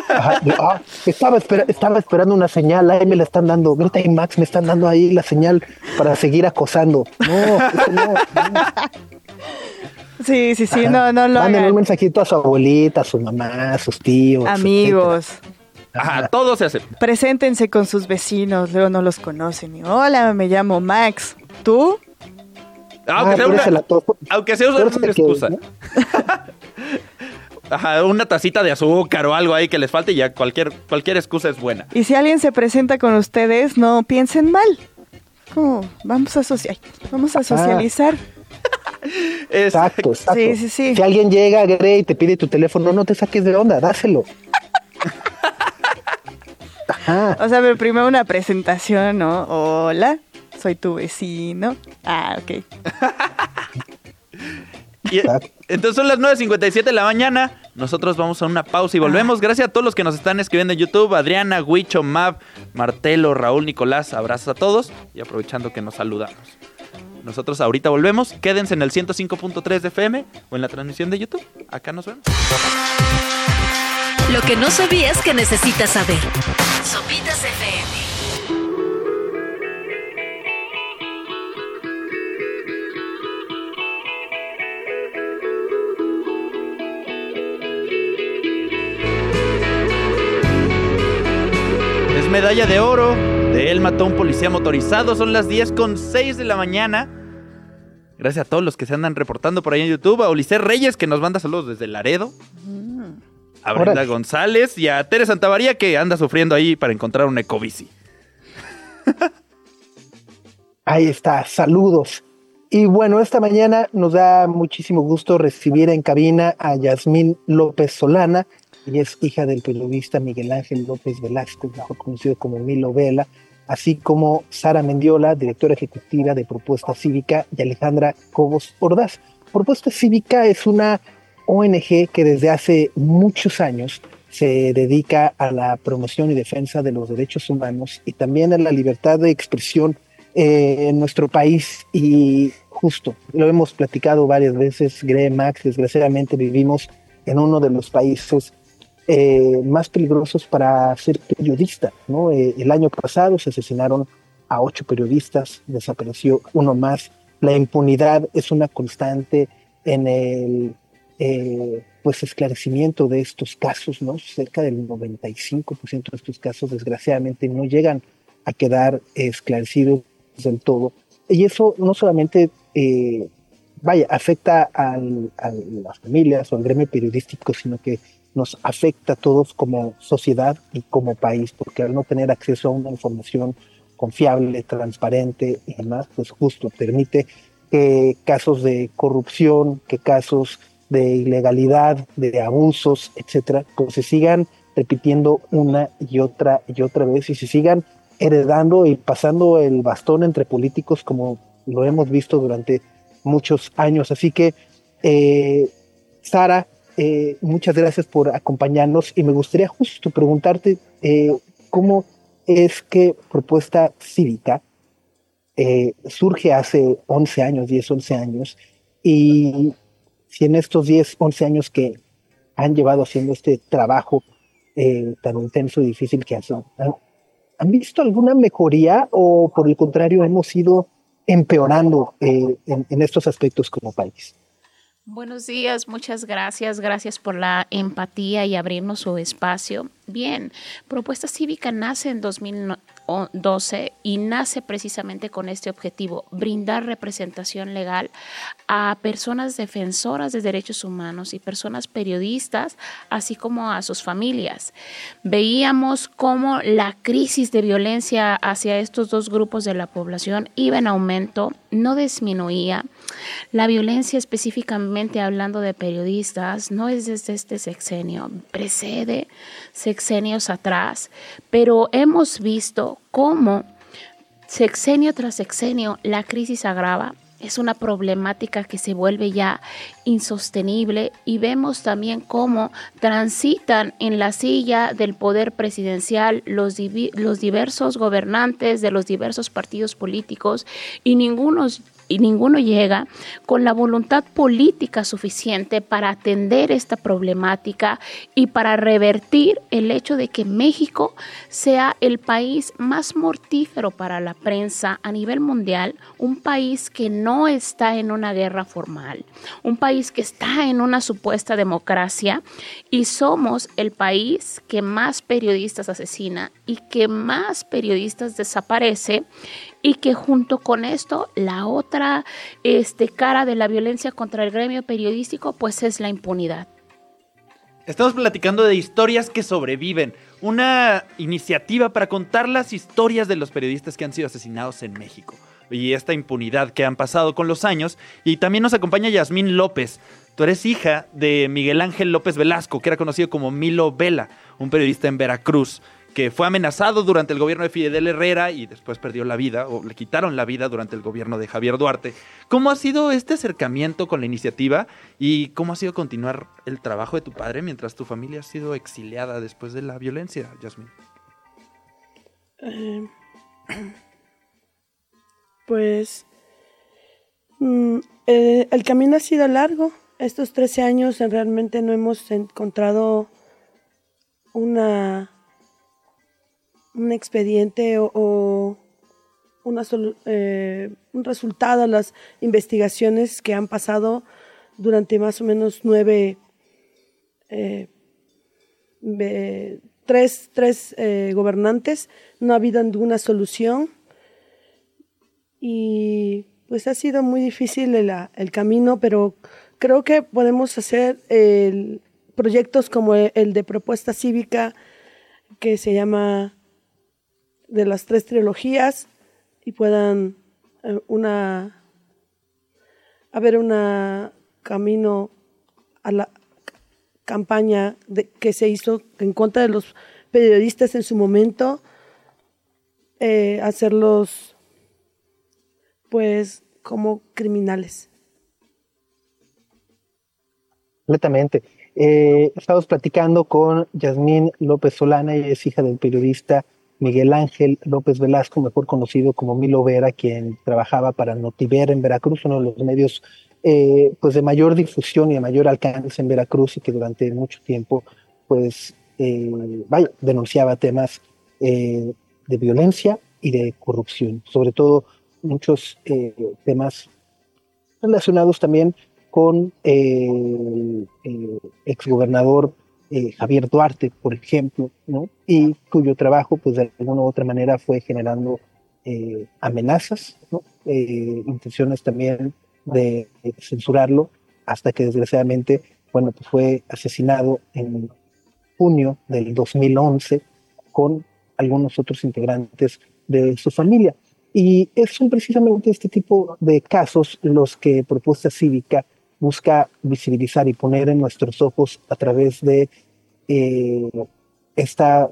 Ah, estaba, estaba esperando una señal, ahí me la están dando, Greta y Max me están dando ahí la señal para seguir acosando. No, no, Sí, sí, sí, no, no lo Manden un mensajito a su abuelita, a su mamá, a sus tíos. Amigos. Ajá, todo se hace. Preséntense con sus vecinos, luego no los conocen. Hola, me llamo Max. ¿Tú? Aunque, ah, sea una, aunque sea una, excusa. Ajá, una tacita de azúcar o algo ahí que les falte y ya cualquier, cualquier excusa es buena. Y si alguien se presenta con ustedes, no piensen mal. Vamos a, vamos a socializar. exacto, exacto. Sí, sí, sí. Si alguien llega, Grey, y te pide tu teléfono, no te saques de onda, dáselo. Ajá. O sea, pero primero una presentación, ¿no? Hola, soy tu vecino. Ah, ok. entonces son las 9.57 de la mañana. Nosotros vamos a una pausa y volvemos. Gracias a todos los que nos están escribiendo en YouTube. Adriana, Huicho, Mav, Martelo, Raúl, Nicolás. Abrazos a todos. Y aprovechando que nos saludamos. Nosotros ahorita volvemos. Quédense en el 105.3 de FM o en la transmisión de YouTube. Acá nos vemos. Lo que no sabías que necesitas saber. Sopitas FM. Medalla de oro. De él mató a un policía motorizado. Son las 10 con 6 de la mañana. Gracias a todos los que se andan reportando por ahí en YouTube. A Ulises Reyes, que nos manda saludos desde Laredo. A Brenda González y a Tere Santavaría, que anda sufriendo ahí para encontrar un ecobici. ahí está, saludos. Y bueno, esta mañana nos da muchísimo gusto recibir en cabina a Yasmín López Solana, ella es hija del periodista Miguel Ángel López Velasco, mejor conocido como Milo Vela, así como Sara Mendiola, directora ejecutiva de Propuesta Cívica, y Alejandra Cobos Ordaz. Propuesta Cívica es una ONG que desde hace muchos años se dedica a la promoción y defensa de los derechos humanos y también a la libertad de expresión eh, en nuestro país. Y justo, lo hemos platicado varias veces, Gre Max, desgraciadamente vivimos en uno de los países eh, más peligrosos para ser periodista. ¿no? Eh, el año pasado se asesinaron a ocho periodistas, desapareció uno más. La impunidad es una constante en el eh, pues esclarecimiento de estos casos, ¿no? Cerca del 95% de estos casos, desgraciadamente, no llegan a quedar esclarecidos del todo. Y eso no solamente, eh, vaya, afecta a las familias o al gremio periodístico, sino que nos afecta a todos como sociedad y como país, porque al no tener acceso a una información confiable, transparente y demás, pues justo permite que casos de corrupción, que casos de ilegalidad, de abusos, etcétera, pues se sigan repitiendo una y otra y otra vez y se sigan heredando y pasando el bastón entre políticos como lo hemos visto durante muchos años. Así que, eh, Sara, eh, muchas gracias por acompañarnos y me gustaría justo preguntarte eh, cómo es que Propuesta Cívica surge hace 11 años, 10, 11 años, y si en estos 10, 11 años que han llevado haciendo este trabajo eh, tan intenso y difícil que hacen, ¿han, visto alguna mejoría o por el contrario hemos ido empeorando eh, en estos aspectos como país? Buenos días, muchas gracias. Gracias por la empatía y abrirnos su espacio. Bien, Propuesta Cívica nace en 2012 y nace precisamente con este objetivo, brindar representación legal a personas defensoras de derechos humanos y personas periodistas, así como a sus familias. Veíamos cómo la crisis de violencia hacia estos dos grupos de la población iba en aumento, no disminuía. La violencia específicamente hablando de periodistas no es desde este sexenio, precede sexenios atrás, pero hemos visto cómo sexenio tras sexenio la crisis agrava. Es una problemática que se vuelve ya insostenible y vemos también cómo transitan en la silla del poder presidencial los, los diversos gobernantes de los diversos partidos políticos y ninguno y ninguno llega con la voluntad política suficiente para atender esta problemática y para revertir el hecho de que México sea el país más mortífero para la prensa a nivel mundial, un país que no está en una guerra formal, un país que está en una supuesta democracia y somos el país que más periodistas asesina y que más periodistas desaparece y que junto con esto la otra este, cara de la violencia contra el gremio periodístico pues es la impunidad. Estamos platicando de historias que sobreviven, una iniciativa para contar las historias de los periodistas que han sido asesinados en México y esta impunidad que han pasado con los años. Y también nos acompaña Yasmín López. Tú eres hija de Miguel Ángel López Velasco, que era conocido como Milo Vela, un periodista en Veracruz que fue amenazado durante el gobierno de Fidel Herrera y después perdió la vida o le quitaron la vida durante el gobierno de Javier Duarte. ¿Cómo ha sido este acercamiento con la iniciativa y cómo ha sido continuar el trabajo de tu padre mientras tu familia ha sido exiliada después de la violencia, Yasmin? Eh, pues mm, eh, el camino ha sido largo. Estos 13 años realmente no hemos encontrado una un expediente o, una eh, un resultado a las investigaciones que han pasado durante más o menos nueve, eh, tres, tres eh, gobernantes. No ha habido ninguna solución y pues ha sido muy difícil el, el camino, pero creo que podemos hacer proyectos como el de propuesta cívica que se llama de las tres trilogías y puedan eh, una haber un camino a la campaña de, que se hizo en contra de los periodistas en su momento, eh, hacerlos pues como criminales. Completamente. Eh, estamos platicando con Yasmín López Solana, ella es hija del periodista Miguel Ángel López Velasco, mejor conocido como Milo Vera, quien trabajaba para Notiver en Veracruz, uno de los medios eh, pues de mayor difusión y de mayor alcance en Veracruz y que durante mucho tiempo pues eh, denunciaba temas eh, de violencia y de corrupción, sobre todo muchos temas relacionados también con el exgobernador eh, Javier Duarte, por ejemplo, y cuyo trabajo, pues de alguna u otra manera, fue generando eh, amenazas. Eh, intenciones también de censurarlo, hasta que desgraciadamente, bueno, pues fue asesinado en junio del 2011 con algunos otros integrantes de su familia. Y son precisamente este tipo de casos los que Propuesta Cívica busca visibilizar y poner en nuestros ojos a través de eh, esta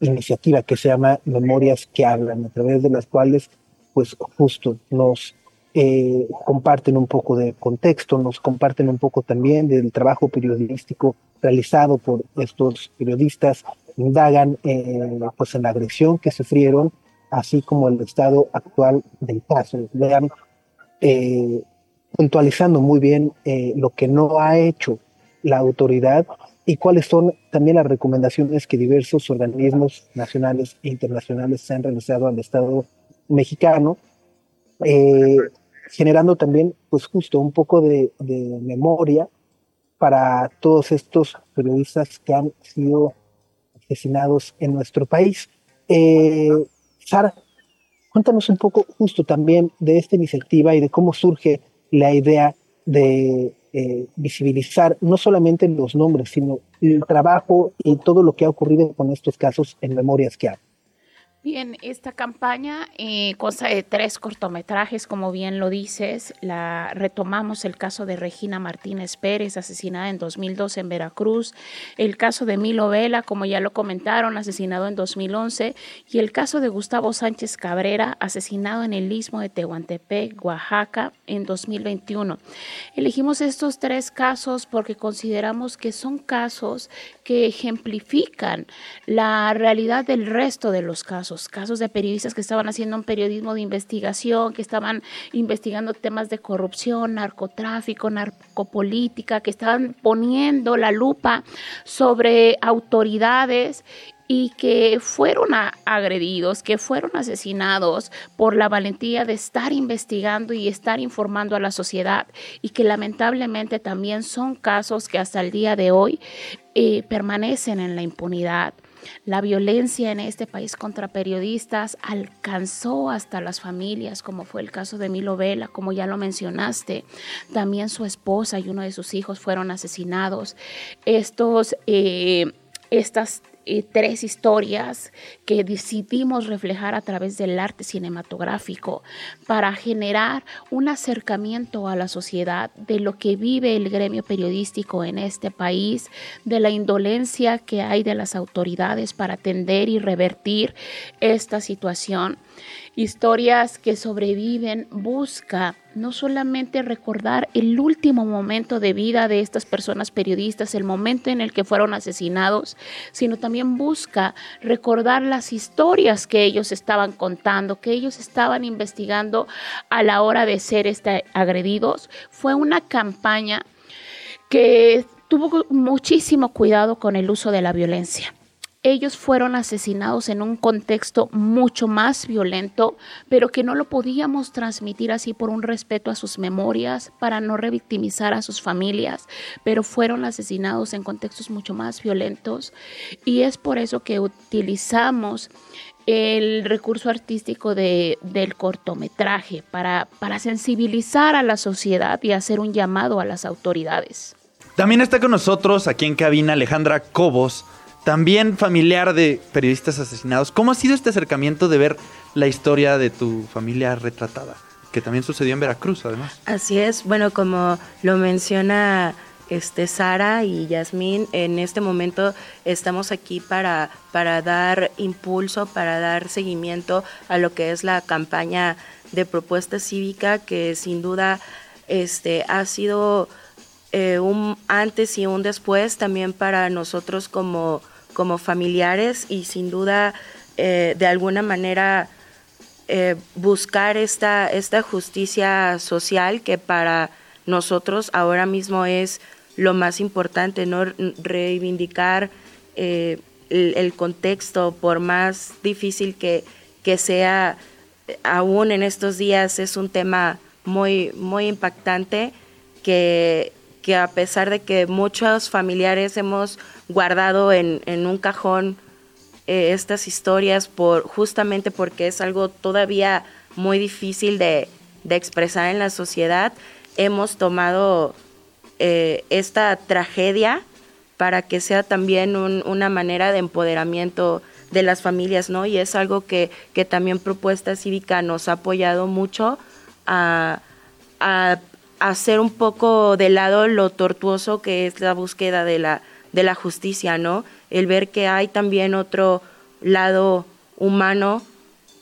iniciativa que se llama Memorias que Hablan, a través de las cuales, pues justo nos eh, comparten un poco de contexto, nos comparten un poco también del trabajo periodístico realizado por estos periodistas, indagan eh, pues en la agresión que sufrieron, así como el estado actual del caso. Vean puntualizando muy bien eh, lo que no ha hecho la autoridad y cuáles son también las recomendaciones que diversos organismos nacionales e internacionales se han realizado al Estado mexicano, eh, generando también, pues justo un poco de, memoria para todos estos periodistas que han sido asesinados en nuestro país. Eh, Sara, cuéntanos un poco justo también de esta iniciativa y de cómo surge la idea de eh, visibilizar no solamente los nombres, sino el trabajo y todo lo que ha ocurrido con estos casos en memorias que hay. Bien, esta campaña eh, consta de tres cortometrajes, como bien lo dices. La retomamos el caso de Regina Martínez Pérez, asesinada en 2012 en Veracruz, el caso de Milo Vela, como ya lo comentaron, asesinado en 2011, y el caso de Gustavo Sánchez Cabrera, asesinado en el istmo de Tehuantepec, Oaxaca, en 2021. Elegimos estos tres casos porque consideramos que son casos que ejemplifican la realidad del resto de los casos casos, de periodistas que estaban haciendo un periodismo de investigación, que estaban investigando temas de corrupción, narcotráfico, narcopolítica, que estaban poniendo la lupa sobre autoridades y que fueron agredidos, que fueron asesinados por la valentía de estar investigando y estar informando a la sociedad y que lamentablemente también son casos que hasta el día de hoy eh, permanecen en la impunidad. La violencia en este país contra periodistas alcanzó hasta las familias, como fue el caso de Milo Vela, como ya lo mencionaste. También su esposa y uno de sus hijos fueron asesinados. Estos, eh, estas eh, tres historias que decidimos reflejar a través del arte cinematográfico para generar un acercamiento a la sociedad de lo que vive el gremio periodístico en este país, de la indolencia que hay de las autoridades para atender y revertir esta situación historias que sobreviven, busca no solamente recordar el último momento de vida de estas personas periodistas, el momento en el que fueron asesinados, sino también busca recordar las historias que ellos estaban contando, que ellos estaban investigando a la hora de ser este, agredidos. Fue una campaña que tuvo muchísimo cuidado con el uso de la violencia ellos fueron asesinados en un contexto mucho más violento, pero que no lo podíamos transmitir así por un respeto a sus memorias, para no revictimizar a sus familias, pero fueron asesinados en contextos mucho más violentos y es por eso que utilizamos el recurso artístico de, del cortometraje para, para sensibilizar a la sociedad y hacer un llamado a las autoridades. También está con nosotros aquí en cabina Alejandra Cobos, también familiar de periodistas asesinados. ¿Cómo ha sido este acercamiento de ver la historia de tu familia retratada? Que también sucedió en Veracruz, además. Así es, bueno, como lo menciona este Sara y Yasmín, en este momento estamos aquí para, para dar impulso, para dar seguimiento a lo que es la campaña de propuesta cívica, que sin duda este, ha sido eh, un antes y un después también para nosotros como, como familiares y sin duda eh, de alguna manera eh, buscar esta, esta justicia social que para nosotros ahora mismo es lo más importante, ¿no? reivindicar el, el, contexto, por más difícil que, que sea, aún en estos días es un tema muy, muy impactante que, que a pesar de que muchos familiares hemos guardado en, en un cajón eh, estas historias por justamente porque es algo todavía muy difícil de, de expresar en la sociedad, hemos tomado eh, esta tragedia para que sea también una manera de empoderamiento de las familias, ¿no? Y es algo que, que también Propuesta Cívica nos ha apoyado mucho a, a hacer un poco de lado lo tortuoso que es la búsqueda de la, de la justicia, ¿no? El ver que hay también otro lado humano,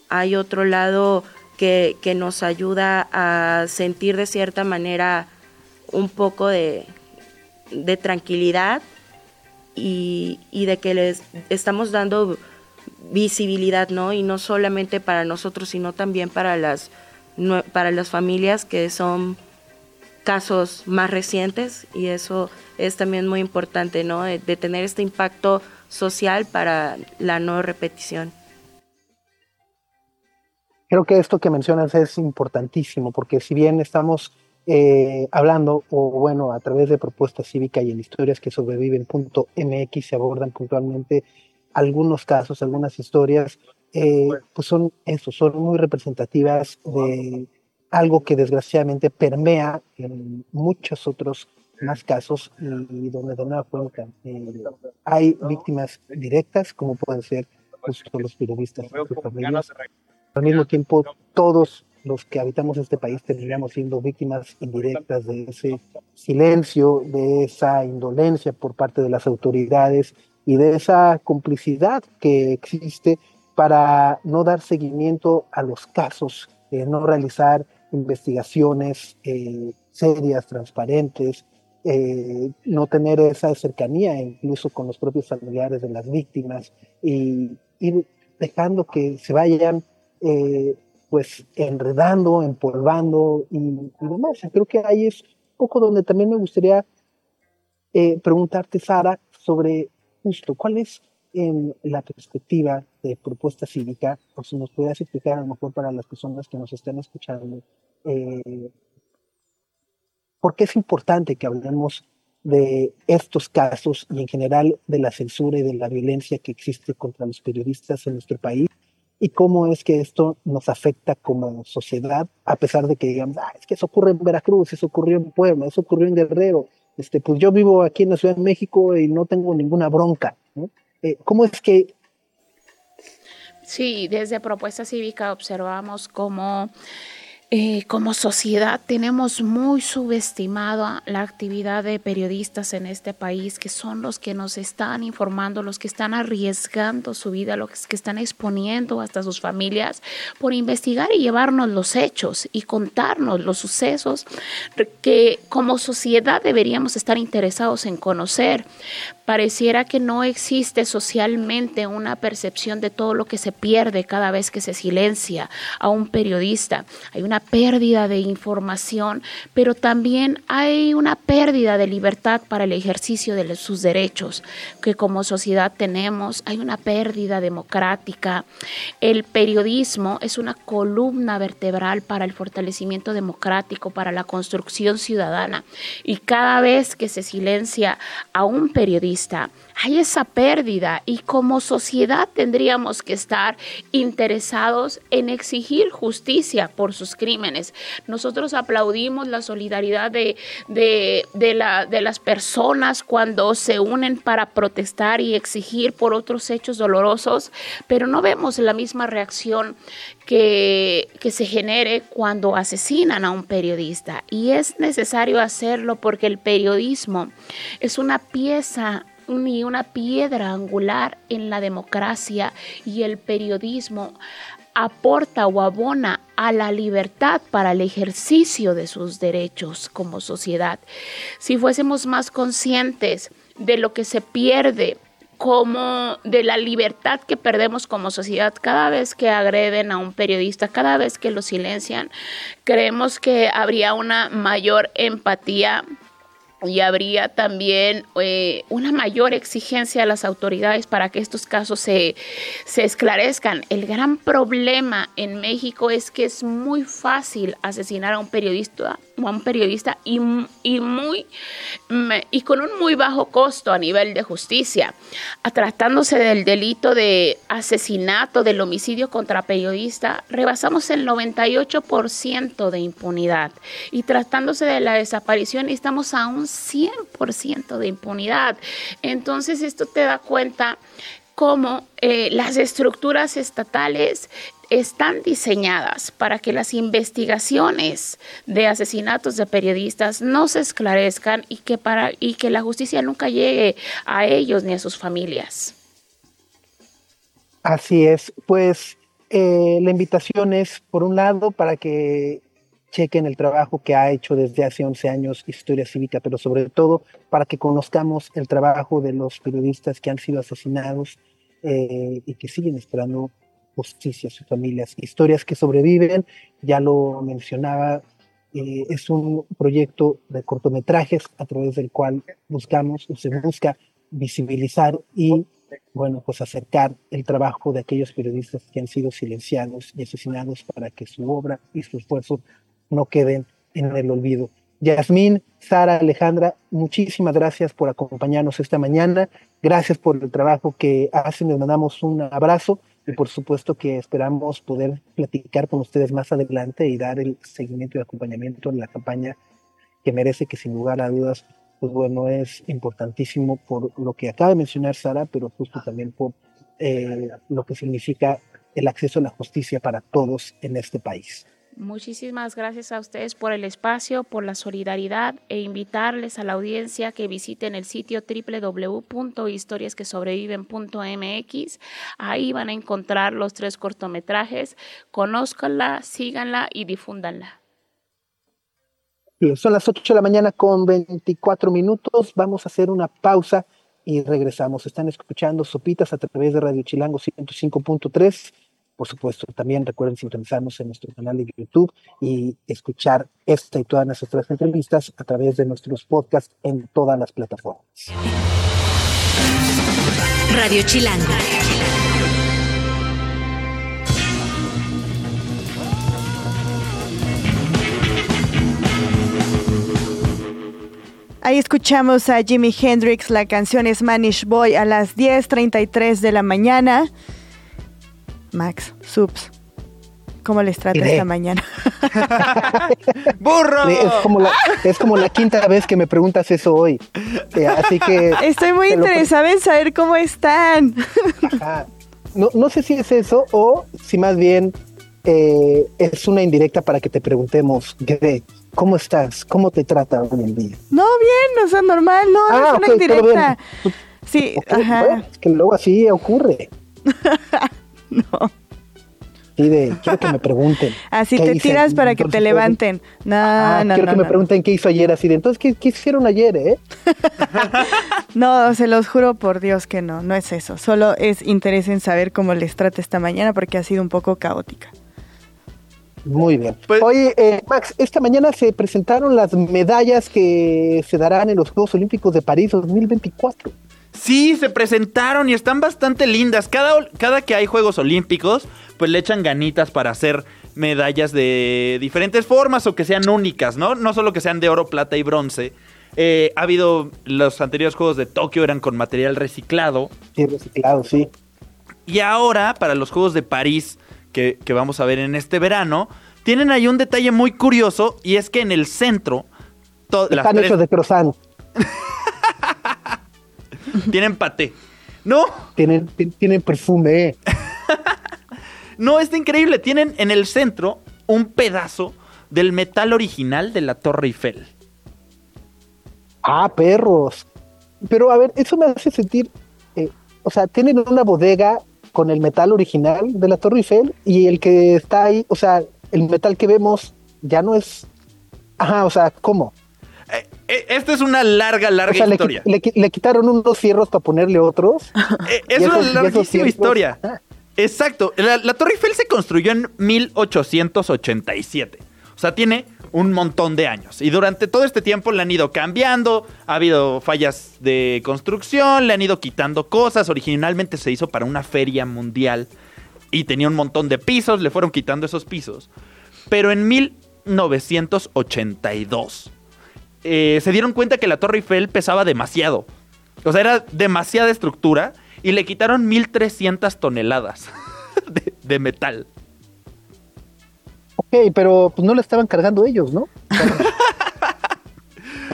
hay otro lado que, que nos ayuda a sentir de cierta manera un poco de, de tranquilidad y, y, de que les estamos dando visibilidad, ¿no? Y no solamente para nosotros, sino también para las para las familias que son casos más recientes y eso es también muy importante, ¿no? De, tener este impacto social para la no repetición. Creo que esto que mencionas es importantísimo porque si bien estamos eh, hablando, o bueno, a través de propuesta cívica y en historias que sobreviven.mx se abordan puntualmente algunos casos, algunas historias, eh, pues son eso, son muy representativas de algo que desgraciadamente permea en muchos otros más casos y, donde de nueva cuenta eh, hay víctimas directas como pueden ser justo los periodistas al mismo tiempo todos los que habitamos este país terminamos siendo víctimas indirectas de ese silencio, de esa indolencia por parte de las autoridades y de esa complicidad que existe para no dar seguimiento a los casos, eh, no realizar investigaciones eh, serias, transparentes, eh, no tener esa cercanía incluso con los propios familiares de las víctimas y ir dejando que se vayan pues enredando, empolvando y, y, demás. Creo que ahí es un poco donde también me gustaría preguntarte, Sara, sobre justo cuál es en la perspectiva de propuesta cívica, o si nos pudieras explicar a lo mejor para las personas que nos están escuchando, eh, por qué es importante que hablemos de estos casos y en general de la censura y de la violencia que existe contra los periodistas en nuestro país y cómo es que esto nos afecta como sociedad, a pesar de que digamos, ah, es que eso ocurre en Veracruz, eso ocurrió en Puebla, eso ocurrió en Guerrero, este, pues yo vivo aquí en la Ciudad de México y no tengo ninguna bronca. ¿no? Eh, ¿Cómo es que... Sí, desde Propuesta Cívica observamos cómo eh, como sociedad tenemos muy subestimada la actividad de periodistas en este país, que son los que nos están informando, los que están arriesgando su vida, los que están exponiendo hasta sus familias por investigar y llevarnos los hechos y contarnos los sucesos que como sociedad deberíamos estar interesados en conocer. Pareciera que no existe socialmente una percepción de todo lo que se pierde cada vez que se silencia a un periodista. Hay una pérdida de información, pero también hay una pérdida de libertad para el ejercicio de sus derechos que como sociedad tenemos. Hay una pérdida democrática. El periodismo es una columna vertebral para el fortalecimiento democrático, para la construcción ciudadana. Y cada vez que se silencia a un periodista, した。Hay esa pérdida y como sociedad tendríamos que estar interesados en exigir justicia por sus crímenes. Nosotros aplaudimos la solidaridad de, de, la, de las personas cuando se unen para protestar y exigir por otros hechos dolorosos, pero no vemos la misma reacción que, que, se genere cuando asesinan a un periodista. Y es necesario hacerlo porque el periodismo es una pieza ni una piedra angular en la democracia y el periodismo aporta o abona a la libertad para el ejercicio de sus derechos como sociedad. Si fuésemos más conscientes de lo que se pierde como de la libertad que perdemos como sociedad cada vez que agreden a un periodista, cada vez que lo silencian, creemos que habría una mayor empatía y habría también eh, una mayor exigencia a las autoridades para que estos casos se, se, esclarezcan. El gran problema en México es que es muy fácil asesinar a un periodista, un periodista y, y, muy, y con un muy bajo costo a nivel de justicia. Tratándose del delito de asesinato, del homicidio contra periodista, rebasamos el 98% de impunidad. Y tratándose de la desaparición, estamos a un 100% de impunidad. Entonces esto te da cuenta cómo eh, las estructuras estatales están diseñadas para que las investigaciones de asesinatos de periodistas no se esclarezcan y que, para, y que la justicia nunca llegue a ellos ni a sus familias. Así es, pues eh, la invitación es, por un lado, para que chequen el trabajo que ha hecho desde hace 11 años Historia Cívica, pero sobre todo para que conozcamos el trabajo de los periodistas que han sido asesinados eh, y que siguen esperando justicia a sus familias. Historias que sobreviven, ya lo mencionaba, eh, es un proyecto de cortometrajes a través del cual buscamos o se busca visibilizar y bueno, pues acercar el trabajo de aquellos periodistas que han sido silenciados y asesinados para que su obra y su esfuerzo no queden en el olvido. Yasmín, Sara, Alejandra, muchísimas gracias por acompañarnos esta mañana. Gracias por el trabajo que hacen. Les mandamos un abrazo y por supuesto que esperamos poder platicar con ustedes más adelante y dar el seguimiento y acompañamiento en la campaña que merece, que sin lugar a dudas, pues bueno, es importantísimo por lo que acaba de mencionar Sara, pero justo también por eh, lo que significa el acceso a la justicia para todos en este país. Muchísimas gracias a ustedes por el espacio, por la solidaridad e invitarles a la audiencia que visiten el sitio www.historiasquesobreviven.mx. Ahí van a encontrar los tres cortometrajes. Conózcanla, síganla y difúndanla. son las 8 de la mañana con 24 minutos. Vamos a hacer una pausa y regresamos. Están escuchando Sopitas a través de Radio Chilango 105.3 por supuesto, también recuerden sintonizarnos en nuestro canal de YouTube y escuchar esta y todas nuestras entrevistas a través de nuestros podcasts en todas las plataformas. Radio Chilango. Ahí escuchamos a Jimi Hendrix, la canción Spanish Boy a las 10.33 de la mañana. Max, subs, ¿cómo les trata esta mañana? ¡Burro! Es como, la, quinta vez que me preguntas eso hoy. Eh, así que. Estoy muy interesada en saber cómo están. No, no sé si es eso o si más bien eh, es una indirecta para que te preguntemos, ¿cómo estás? ¿Cómo te trata hoy en día? No, bien, no sea, normal, no, es ah, una indirecta. Sí, ajá. es que luego así ocurre. no. Sí, de, quiero que me pregunten. Así te tiras para que te levanten. No, ah, no, Quiero que me pregunten qué hizo ayer, así de, entonces, ¿qué, qué hicieron ayer, eh? no, se los juro por Dios que no, no es eso. Solo es interés en saber cómo les trata esta mañana porque ha sido un poco caótica. Muy bien. Pues, Oye, eh, Max, esta mañana se presentaron las medallas que se darán en los Juegos Olímpicos de París 2024. Sí, se presentaron y están bastante lindas. Cada, cada que hay Juegos Olímpicos, pues le echan ganitas para hacer medallas de diferentes formas o que sean únicas, ¿no? No solo que sean de oro, plata y bronce. Eh, ha habido los anteriores Juegos de Tokio eran con material reciclado. Sí, reciclado, sí. Y ahora, para los Juegos de París, que, vamos a ver en este verano, tienen ahí un detalle muy curioso y es que en el centro... Están hechos de croissant. Tienen paté. No. Tienen, tienen perfume. no, está increíble. Tienen en el centro un pedazo del metal original de la Torre Eiffel. Ah, perros. Pero a ver, eso me hace sentir, eh, o sea, tienen una bodega con el metal original de la Torre Eiffel y el que está ahí, o sea, el metal que vemos ya no es... Ajá, o sea, ¿cómo? Eh, esta es una larga, larga historia. Le, quitaron unos fierros para ponerle otros. Eh, es una larguísima historia. Exacto. La, Torre Eiffel se construyó en 1887. O sea, tiene un montón de años. Y durante todo este tiempo le han ido cambiando, ha habido fallas de construcción, le han ido quitando cosas. Originalmente se hizo para una feria mundial y tenía un montón de pisos, le fueron quitando esos pisos. Pero en 1982 eh, se dieron cuenta que la Torre Eiffel pesaba demasiado. O sea, era demasiada estructura y le quitaron 1300 toneladas de, metal. Ok, pero pues no le estaban cargando ellos, ¿no?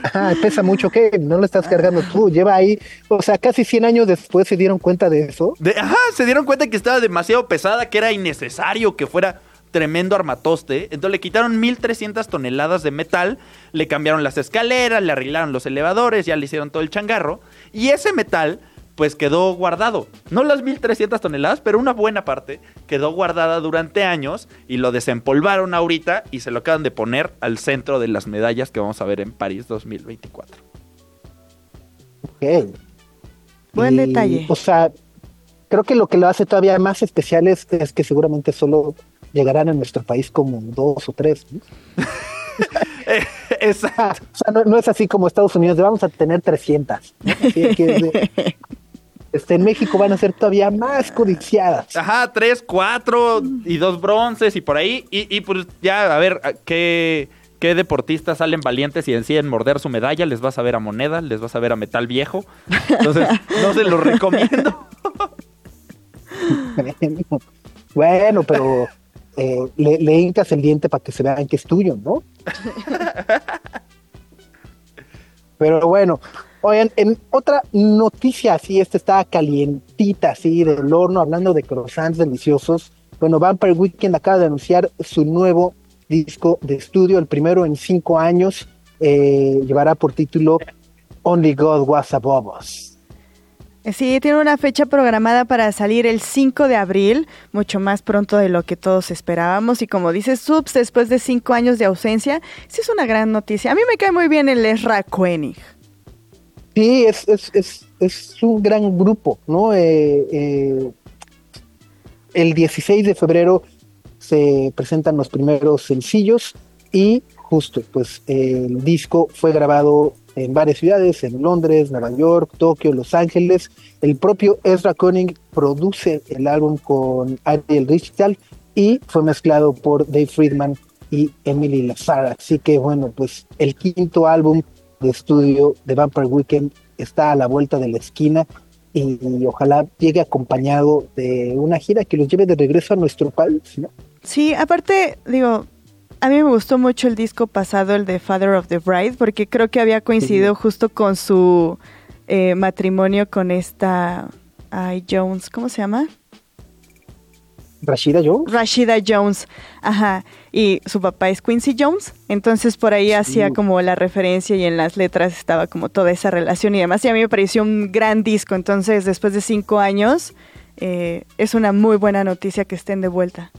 Ajá, pesa mucho, ¿qué? No lo estás cargando tú, lleva ahí, o sea, casi 100 años después se dieron cuenta de eso. ajá, se dieron cuenta que estaba demasiado pesada, que era innecesario que fuera tremendo armatoste. Entonces le quitaron 1300 toneladas de metal, le cambiaron las escaleras, le arreglaron los elevadores, ya le hicieron todo el changarro. Y ese metal, pues quedó guardado. No las 1300 toneladas, pero una buena parte quedó guardada durante años y lo desempolvaron ahorita y se lo acaban de poner al centro de las medallas que vamos a ver en París 2024. Ok. Buen detalle. O sea, creo que lo que lo hace todavía más especial es que seguramente solo llegarán a nuestro país como dos o tres. ¿no? Exacto. O sea, no, es así como Estados Unidos, vamos a tener 300. este, en México van a ser todavía más codiciadas. Ajá, tres, cuatro y dos bronces y por ahí. Y, y pues ya, a ver, ¿qué, ¿qué deportistas salen valientes y deciden morder su medalla? Les vas a ver a moneda, les vas a ver a metal viejo. Entonces, no se lo recomiendo. bueno, pero eh, le, le, hincas el diente para que se vean que es tuyo, ¿no? Pero bueno, oigan, en otra noticia así, esta está calientita, así, del horno, hablando de croissants deliciosos. Bueno, Vampire Weekend acaba de anunciar su nuevo disco de estudio, el primero en cinco años, eh, llevará por título Only God Was Above Us. Sí, tiene una fecha programada para salir el 5 de abril, mucho más pronto de lo que todos esperábamos. Y como dice Subs, después de cinco años de ausencia, sí es una gran noticia. A mí me cae muy bien el Ezra Koenig. Sí, es, es, es, es un gran grupo, ¿no? Eh, eh, el 16 de febrero se presentan los primeros sencillos y justo, pues el disco fue grabado en varias ciudades, en Londres, Nueva York, Tokio, Los Ángeles. El propio Ezra Koenig produce el álbum con Ariel Richtal y fue mezclado por Dave Friedman y Emily Lazar. Así que bueno, pues el quinto álbum de estudio de Vampire Weekend está a la vuelta de la esquina y, ojalá llegue acompañado de una gira que los lleve de regreso a nuestro país. Sí, aparte, digo, a mí me gustó mucho el disco pasado, el de Father of the Bride, porque creo que había coincidido justo con su eh, matrimonio con esta ay, Jones, ¿cómo se llama? Rashida Jones. Rashida Jones, ajá. Y su papá es Quincy Jones. Entonces por ahí hacía como la referencia y en las letras estaba como toda esa relación y demás. Y a mí me pareció un gran disco. Entonces después de cinco años eh, es una muy buena noticia que estén de vuelta.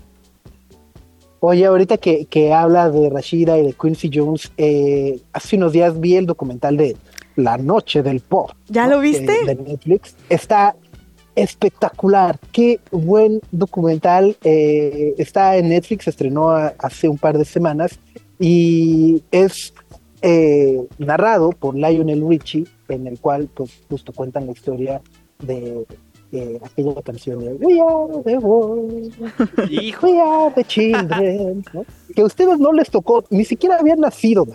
Oye, ahorita que, que habla de Rashida y de Quincy Jones, eh, hace unos días vi el documental de La Noche del Pop. ¿Ya lo viste? De, Netflix. Está espectacular. Qué buen documental. Eh, está en Netflix, estrenó hace un par de semanas y es eh, narrado por Lionel Richie, en el cual pues justo cuentan la historia de aquella canción de We are the world, We are the children, que a ustedes no les tocó, ni siquiera habían nacido,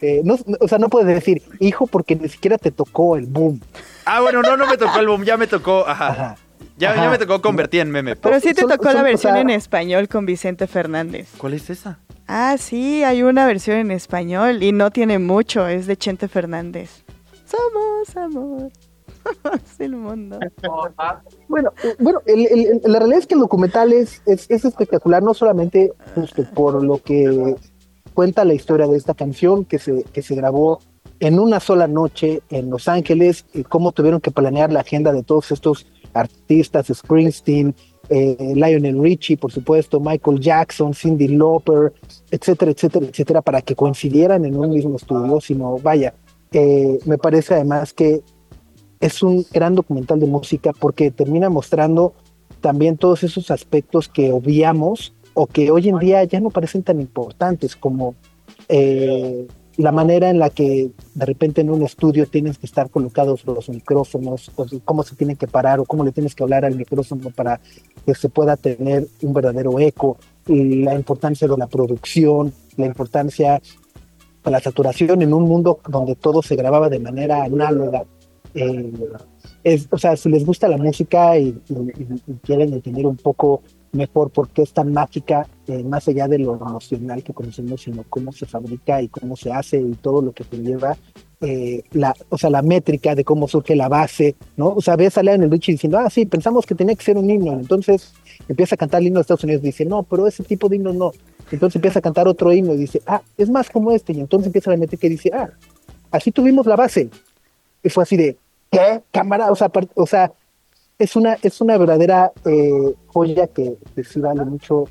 eh, no, o sea, no puedes decir hijo porque ni siquiera te tocó el boom. Ah, bueno, no, no me tocó el boom, ya me tocó, ajá. Ya, ya, me tocó convertir en meme. Pero sí te tocó la versión en español con Vicente Fernández. ¿Cuál es esa? Ah, sí, hay una versión en español y no tiene mucho, es de Chente Fernández. Somos amor. El mundo. Bueno, bueno la realidad es que el documental es, es, espectacular, no solamente por lo que cuenta la historia de esta canción que se, que se grabó en una sola noche en Los Ángeles, y cómo tuvieron que planear la agenda de todos estos artistas, Springsteen, eh, Lionel Richie, por supuesto, Michael Jackson, Cindy Lauper, etcétera, etcétera, etcétera, para que coincidieran en un mismo estudio, sino vaya, eh, me parece además que es un gran documental de música porque termina mostrando también todos esos aspectos que obviamos o que hoy en día ya no parecen tan importantes como eh, la manera en la que de repente en un estudio tienes que estar colocados los micrófonos, o cómo se tienen que parar o cómo le tienes que hablar al micrófono para que se pueda tener un verdadero eco, y la importancia de la producción, la importancia de la saturación en un mundo donde todo se grababa de manera análoga. Eh, es, o sea, si les gusta la música y quieren entender un poco mejor porque es tan mágica, eh, más allá de lo emocional que conocemos, sino cómo se fabrica y cómo se hace y todo lo que conlleva eh, la, o sea, la métrica de cómo surge la base, ¿no? O sea, ves a en el Richie diciendo, ah, sí, pensamos que tenía que ser un himno, entonces empieza a cantar el himno de Estados Unidos y dice, no, pero ese tipo de himno no. Entonces empieza a cantar otro himno y dice, ah, es más como este, y entonces empieza la métrica y dice, ah, así tuvimos la base. Y fue así de, ¿qué? Cámara, o sea, o sea es una, es una verdadera eh, joya que, sí vale mucho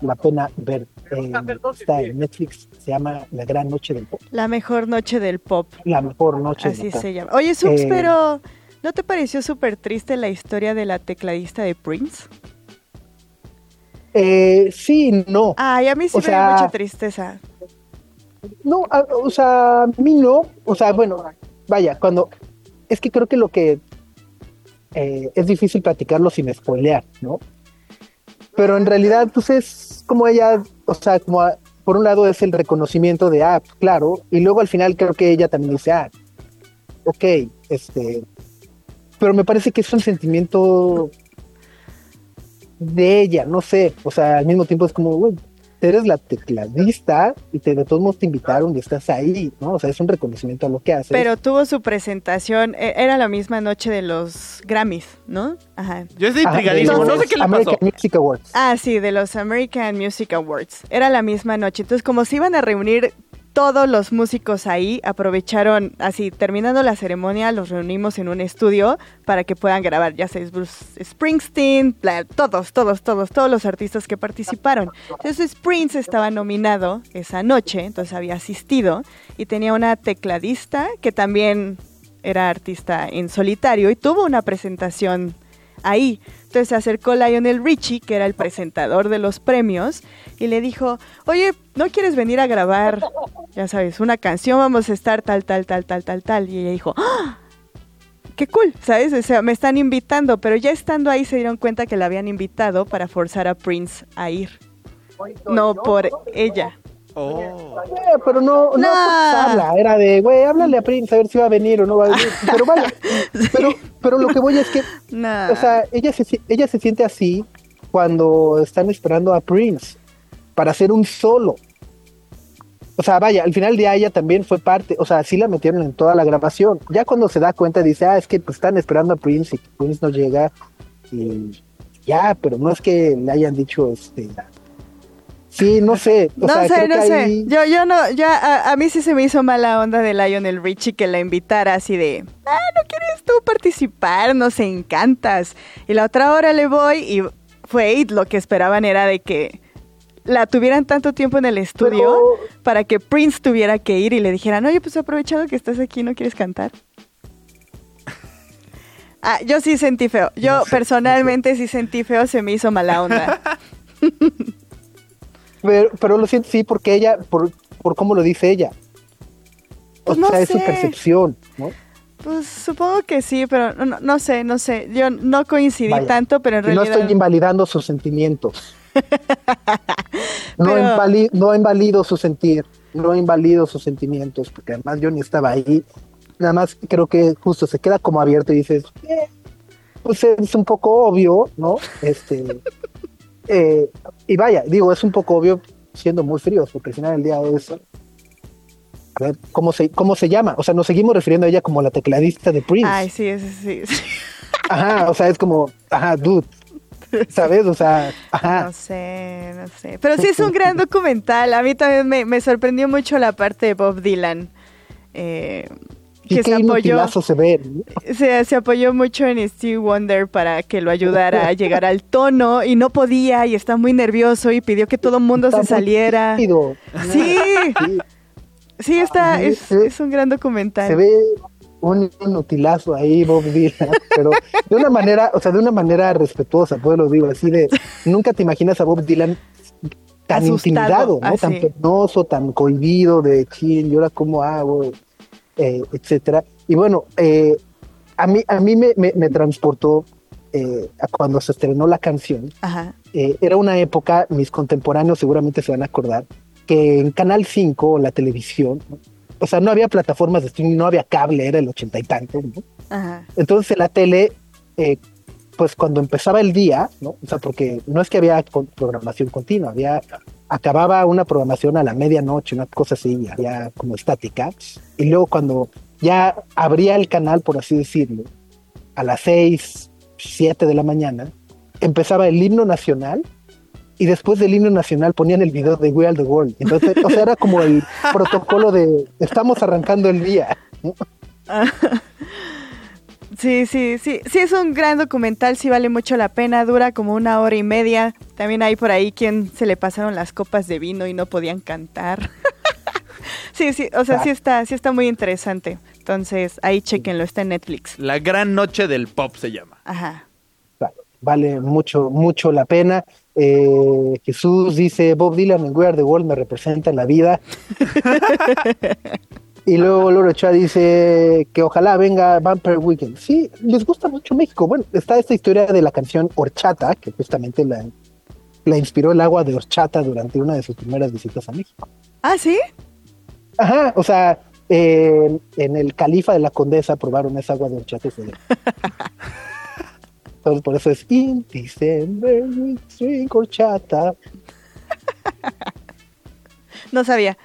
la pena ver. está en Netflix, se llama La Gran Noche del Pop. La mejor noche del pop. La mejor noche Así del pop. se llama. Oye, Subs, eh, pero ¿no te pareció súper triste la historia de la tecladista de Prince? Eh, sí, no. Ay, a mí sí me dio mucha tristeza. No, o sea, a mí no. O sea, bueno, vaya, cuando. Es que creo que lo que eh, es difícil platicarlo sin spoilear, ¿no? Pero en realidad, pues es como ella, o sea, como por un lado es el reconocimiento de, ah, claro, y luego al final creo que ella también dice, ah, ok, este, pero me parece que es un sentimiento de ella, no sé, o sea, al mismo tiempo es como, güey, eres la tecladista y te, de todos modos te invitaron y estás ahí, ¿no? O sea, es un reconocimiento a lo que haces. Pero tuvo su presentación, e, era la misma noche de los Grammys, ¿no? Ajá. Yo estoy intrigadísimo, no sé qué le American Music Awards. Ah, sí, de los American Music Awards. Era la misma noche. Entonces, como se iban a reunir todos los músicos ahí aprovecharon, así, terminando la ceremonia, los reunimos en un estudio para que puedan grabar, ya sea Bruce Springsteen, todos, todos, todos, todos los artistas que participaron. Entonces Prince estaba nominado esa noche, entonces había asistido y tenía una tecladista que también era artista en solitario y tuvo una presentación ahí. Entonces se acercó Lionel Richie, que era el presentador de los premios, y le dijo, oye, ¿no quieres venir a grabar, ya sabes, una canción? Vamos a estar tal, tal, tal, tal, tal, tal. Y ella dijo, ¡Ah! qué cool, ¿sabes? O sea, me están invitando, pero ya estando ahí se dieron cuenta que la habían invitado para forzar a Prince a ir. No por ella. Oh. Eh, pero no, no, habla, era de, güey, háblale a Prince a ver si va a venir o no va a venir. Pero vaya, pero, pero lo que voy es que, o sea, ella se, ella se siente así cuando están esperando a Prince para hacer un solo. O sea, vaya, al final de ella también fue parte, o sea, sí la metieron en toda la grabación. Ya cuando se da cuenta dice, ah, es que pues, están esperando a Prince y Prince no llega y ya, pero no es que le hayan dicho, este, Sí, no sé. no sé, no sé. Yo, yo no, ya a, mí sí se me hizo mala onda de Lionel Richie que la invitara así de, ah, ¿no quieres tú participar? Nos encantas. Y la otra hora le voy y fue lo que esperaban era de que la tuvieran tanto tiempo en el estudio para que Prince tuviera que ir y le dijeran, oye, pues aprovechado que estás aquí, ¿no quieres cantar? Ah, yo sí sentí feo. Yo personalmente sí sentí feo, se me hizo mala onda. Pero, lo siento, sí, porque ella, por, por cómo lo dice ella. O pues sea, es su percepción, ¿no? Pues supongo que sí, pero no, no sé, no sé. Yo no coincidí tanto, pero en realidad. No estoy invalidando sus sentimientos. no, no invalido su sentir, no invalido sus sentimientos, porque además yo ni estaba ahí. Nada más creo que justo se queda como abierto y dices, eh, pues es un poco obvio, ¿no? Este, eh, y vaya, digo, es un poco obvio siendo muy fríos, porque al final del día es. A ver, ¿cómo se, ¿cómo se llama? O sea, nos seguimos refiriendo a ella como la tecladista de Prince. Ay, sí, sí, sí. Ajá, o sea, es como, ajá, dude. ¿Sabes? O sea, ajá. No sé, no sé. Pero sí es un gran documental. A mí también me, me sorprendió mucho la parte de Bob Dylan. Eh, que se apoyó, se, se, apoyó mucho en Steve Wonder para que lo ayudara a llegar al tono y no podía y está muy nervioso y pidió que todo el mundo se saliera. Sí. sí. está, es, es, un gran documental. Se ve un inutilazo ahí, Bob Dylan, pero de una manera, o sea, de una manera respetuosa, pues lo digo, así de, nunca te imaginas a Bob Dylan tan intimidado, ¿no? Tan penoso, tan cohibido de chill, y ahora cómo hago, eh, etcétera. Y bueno, eh, a mí, a mí me, me, transportó eh, a cuando se estrenó la canción. era una época, mis contemporáneos seguramente se van a acordar, que en Canal 5, la televisión, o sea, no había plataformas de streaming, no había cable, era el ochenta y tanto, ¿no? Entonces la tele, eh, pues cuando empezaba el día, ¿no? O sea, porque no es que había programación continua, había, acababa una programación a la medianoche, una cosa así, ya como estática, y luego cuando ya abría el canal, por así decirlo, a las seis, siete de la mañana, empezaba el himno nacional y después del himno nacional ponían el video de We Are the World. Entonces, o sea, era como el protocolo de estamos arrancando el día. Sí, sí, sí, sí es un gran documental, sí vale mucho la pena, dura como una hora y media. También hay por ahí quien se le pasaron las copas de vino y no podían cantar. sí, sí, o sea, sí está, sí está muy interesante. Entonces, ahí chequenlo, está en Netflix. La gran noche del pop se llama. Ajá. Vale mucho, mucho la pena. Eh, Jesús dice, Bob Dylan en We Are the World me representa en la vida. y luego Loro Chua dice que ojalá venga Vampire Weekend. Sí, les gusta mucho México. Bueno, está esta historia de la canción Horchata, que justamente la, la inspiró el agua de horchata durante una de sus primeras visitas a México. ¿Ah, sí? Ajá, o sea, en el Califa de la Condesa probaron esa agua de horchata y por eso es In December horchata. No sabía.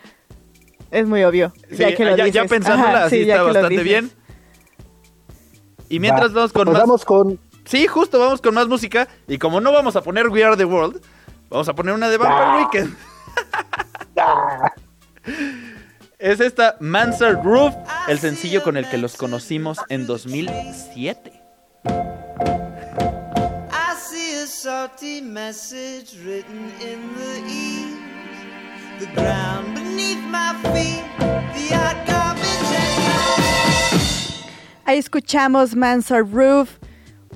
Es muy obvio. ya, que lo ya, pensándola, sí, está bastante bien. Y mientras vamos con pues Vamos con... Sí, justo vamos con más música. Y como no vamos a poner We Are the World, vamos a poner una de Vampire Weekend. es esta Mansard Roof, el sencillo con el que los conocimos en 2007. salty message written in the Ahí escuchamos Mansard Roof,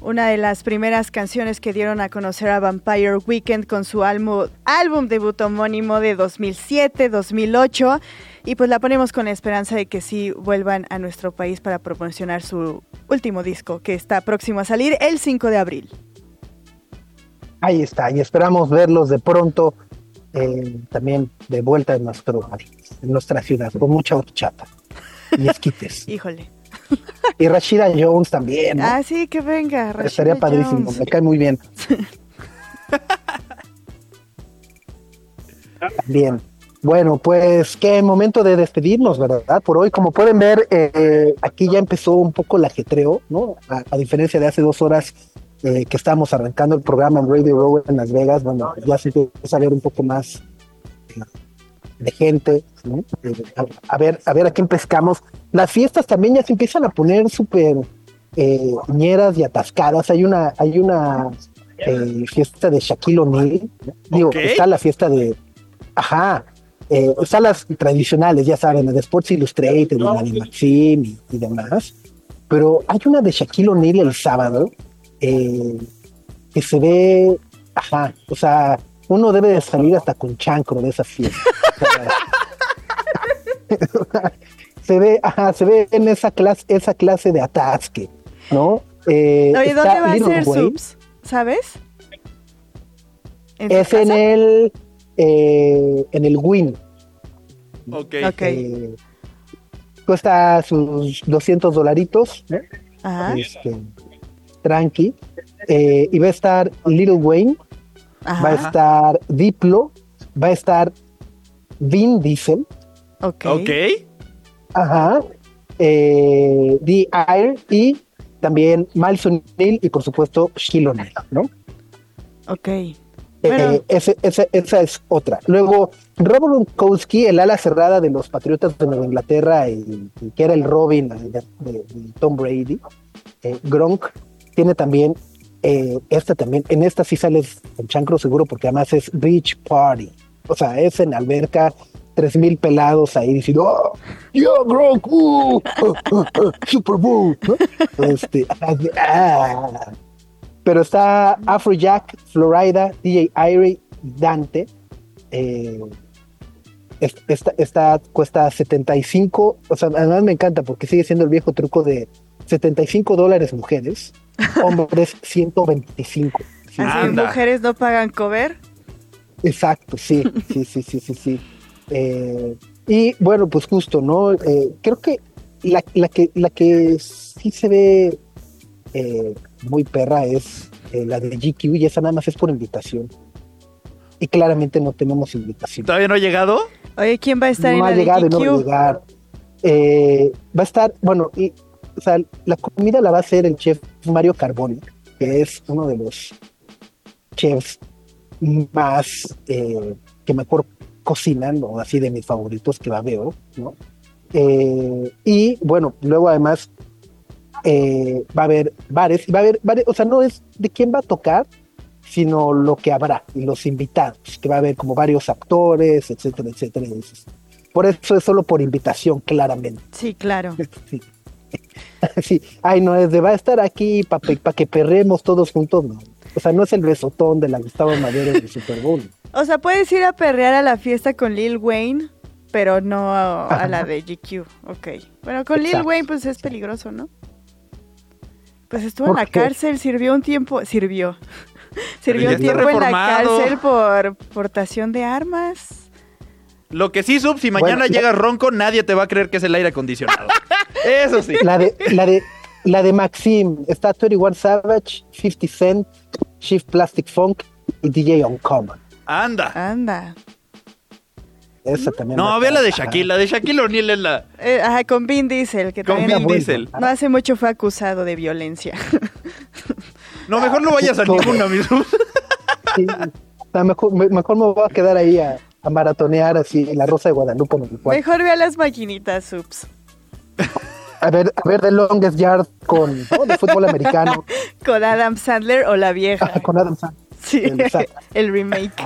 una de las primeras canciones que dieron a conocer a Vampire Weekend con su álbum, álbum debut homónimo de 2007-2008 y pues la ponemos con la esperanza de que sí vuelvan a nuestro país para promocionar su último disco que está próximo a salir el 5 de abril. Ahí está, y esperamos verlos de pronto eh, también de vuelta en nuestro en nuestra ciudad, con mucha horchata y esquites. Híjole. Y Rashida Jones también. Ah, sí, que venga. Rashida Estaría padrísimo, me cae muy bien. bien. Bueno, pues qué momento de despedirnos, ¿verdad? Por hoy, como pueden ver, eh, aquí ya empezó un poco el ajetreo, ¿no? a, diferencia de hace dos horas eh, que estamos arrancando el programa en Radio Row en Las Vegas, bueno, ya se empieza a ver un poco más eh, de gente, eh, a, ver, a ver a quién pescamos. Las fiestas también ya se empiezan a poner súper ñeras y atascadas. Hay una, hay una fiesta de Shaquille O'Neal, digo, está la fiesta de, ajá, están las tradicionales, ya saben, de Sports Illustrated, de Maxim y, y demás, pero hay una de Shaquille O'Neal el sábado eh, que se ve, ajá, o sea, uno debe de salir hasta con chancro de esa fiesta. se ve, ajá, se ve en esa clase, esa clase de atasque, ¿no? Eh, Oye, ¿dónde va a ser Subs? ¿Sabes? es en el eh, en el Win. Ok. okay. cuesta sus 200 dolaritos. Ajá. Este, tranqui. Eh, y va a estar Little Wayne, va a estar Diplo, va a estar Vin Diesel. Ok. Ajá. Eh, The Air y también Miles O'Neill y por supuesto Shiloh ¿no? Ok. Eh, esa es otra. Luego, Robert Gronkowski, el ala cerrada de los Patriotas de Nueva Inglaterra, y, que era el Robin de, Tom Brady, eh, Gronk, tiene también eh, esta también. En esta sí sales en chancro seguro porque además es Beach Party. O sea, es en alberca, tres mil pelados ahí diciendo, oh, yo Gronk, uh, Super Bowl. Este, ah, pero está Afrojack, Florida, DJ Irie, Dante. Eh, esta, cuesta 75, o sea, además me encanta porque sigue siendo el viejo truco de 75 dólares mujeres, hombres 125. ¿Así mujeres no pagan cover? Exacto, sí, sí, sí, sí, sí, sí. Eh, y bueno, pues justo, ¿no? Eh, creo que la, que la que sí se ve eh, muy perra es eh, la de GQ y esa nada más es por invitación. Y claramente no tenemos invitación. ¿Todavía no ha llegado? Oye, ¿quién va a estar en la de GQ? No va a llegar. Eh, va a estar, bueno, y, o sea, la comida la va a hacer el chef Mario Carboni, que es uno de los chefs más que mejor cocinan, o así de mis favoritos que va veo, ¿no? y bueno, luego además eh, va a haber bares, va a haber bares, o sea, no es de quién va a tocar, sino lo que habrá y los invitados, que va a haber como varios actores, etcétera, etcétera. Por eso es solo por invitación, claramente. Sí, claro. Sí. Ay, no, es de va a estar aquí para que perremos todos juntos, no. O sea, no es el besotón de la Gustavo Madero del Super Bowl. O sea, puedes ir a perrear a la fiesta con Lil Wayne, pero no a, la de GQ. Ok. Bueno, con Lil Wayne pues es peligroso, ¿no? Pues estuvo en la cárcel, sirvió un tiempo, sirvió. sirvió un tiempo en la cárcel por portación de armas. Lo que sí, Sub, si mañana llegas ronco, nadie te va a creer que es el aire acondicionado. Eso sí. La de, la de, la de Maxim, está 21 Savage, 50 Cent, Shift Plastic Funk y DJ Uncommon. Anda. Anda. Esa también. No, ve la de Shaquille. La de Shaquille O'Neal es la. Eh, ajá, con Vin Diesel, que con también. Vin Diesel. No hace mucho fue acusado de violencia. no, mejor no vayas a ninguna, mi sí, mejor, mejor, me voy a quedar ahí a, maratonear así en la Rosa de Guadalupe. Mejor ve a las maquinitas, subs. A ver, a ver The Longest Yard con de fútbol americano. con Adam Sandler o la vieja. con Adam Sandler. Sí, el remake.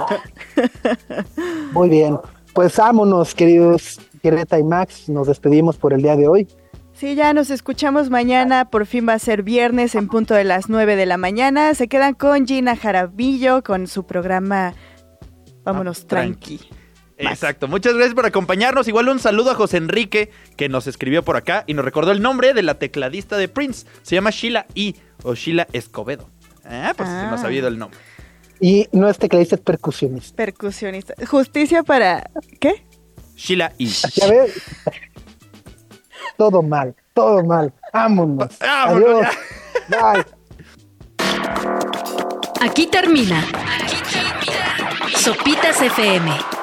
Muy bien. Pues vámonos, queridos Greta y Max, nos despedimos por el día de hoy. Sí, ya nos escuchamos mañana, por fin va a ser viernes en punto de las 9 de la mañana. Se quedan con Gina Jarabillo con su programa Vámonos ah, tranqui. Exacto, muchas gracias por acompañarnos. Igual un saludo a José Enrique que nos escribió por acá y nos recordó el nombre de la tecladista de Prince. Se llama Sheila E. o Sheila Escobedo. Ah, pues se nos ha habido el nombre. Y no es tecladista, es percusionista. Percusionista. Justicia para. ¿Qué? Sheila y. Ya ves. Todo mal, todo mal. Vámonos. Adiós. Bye. Aquí termina. Aquí termina. Sopitas FM.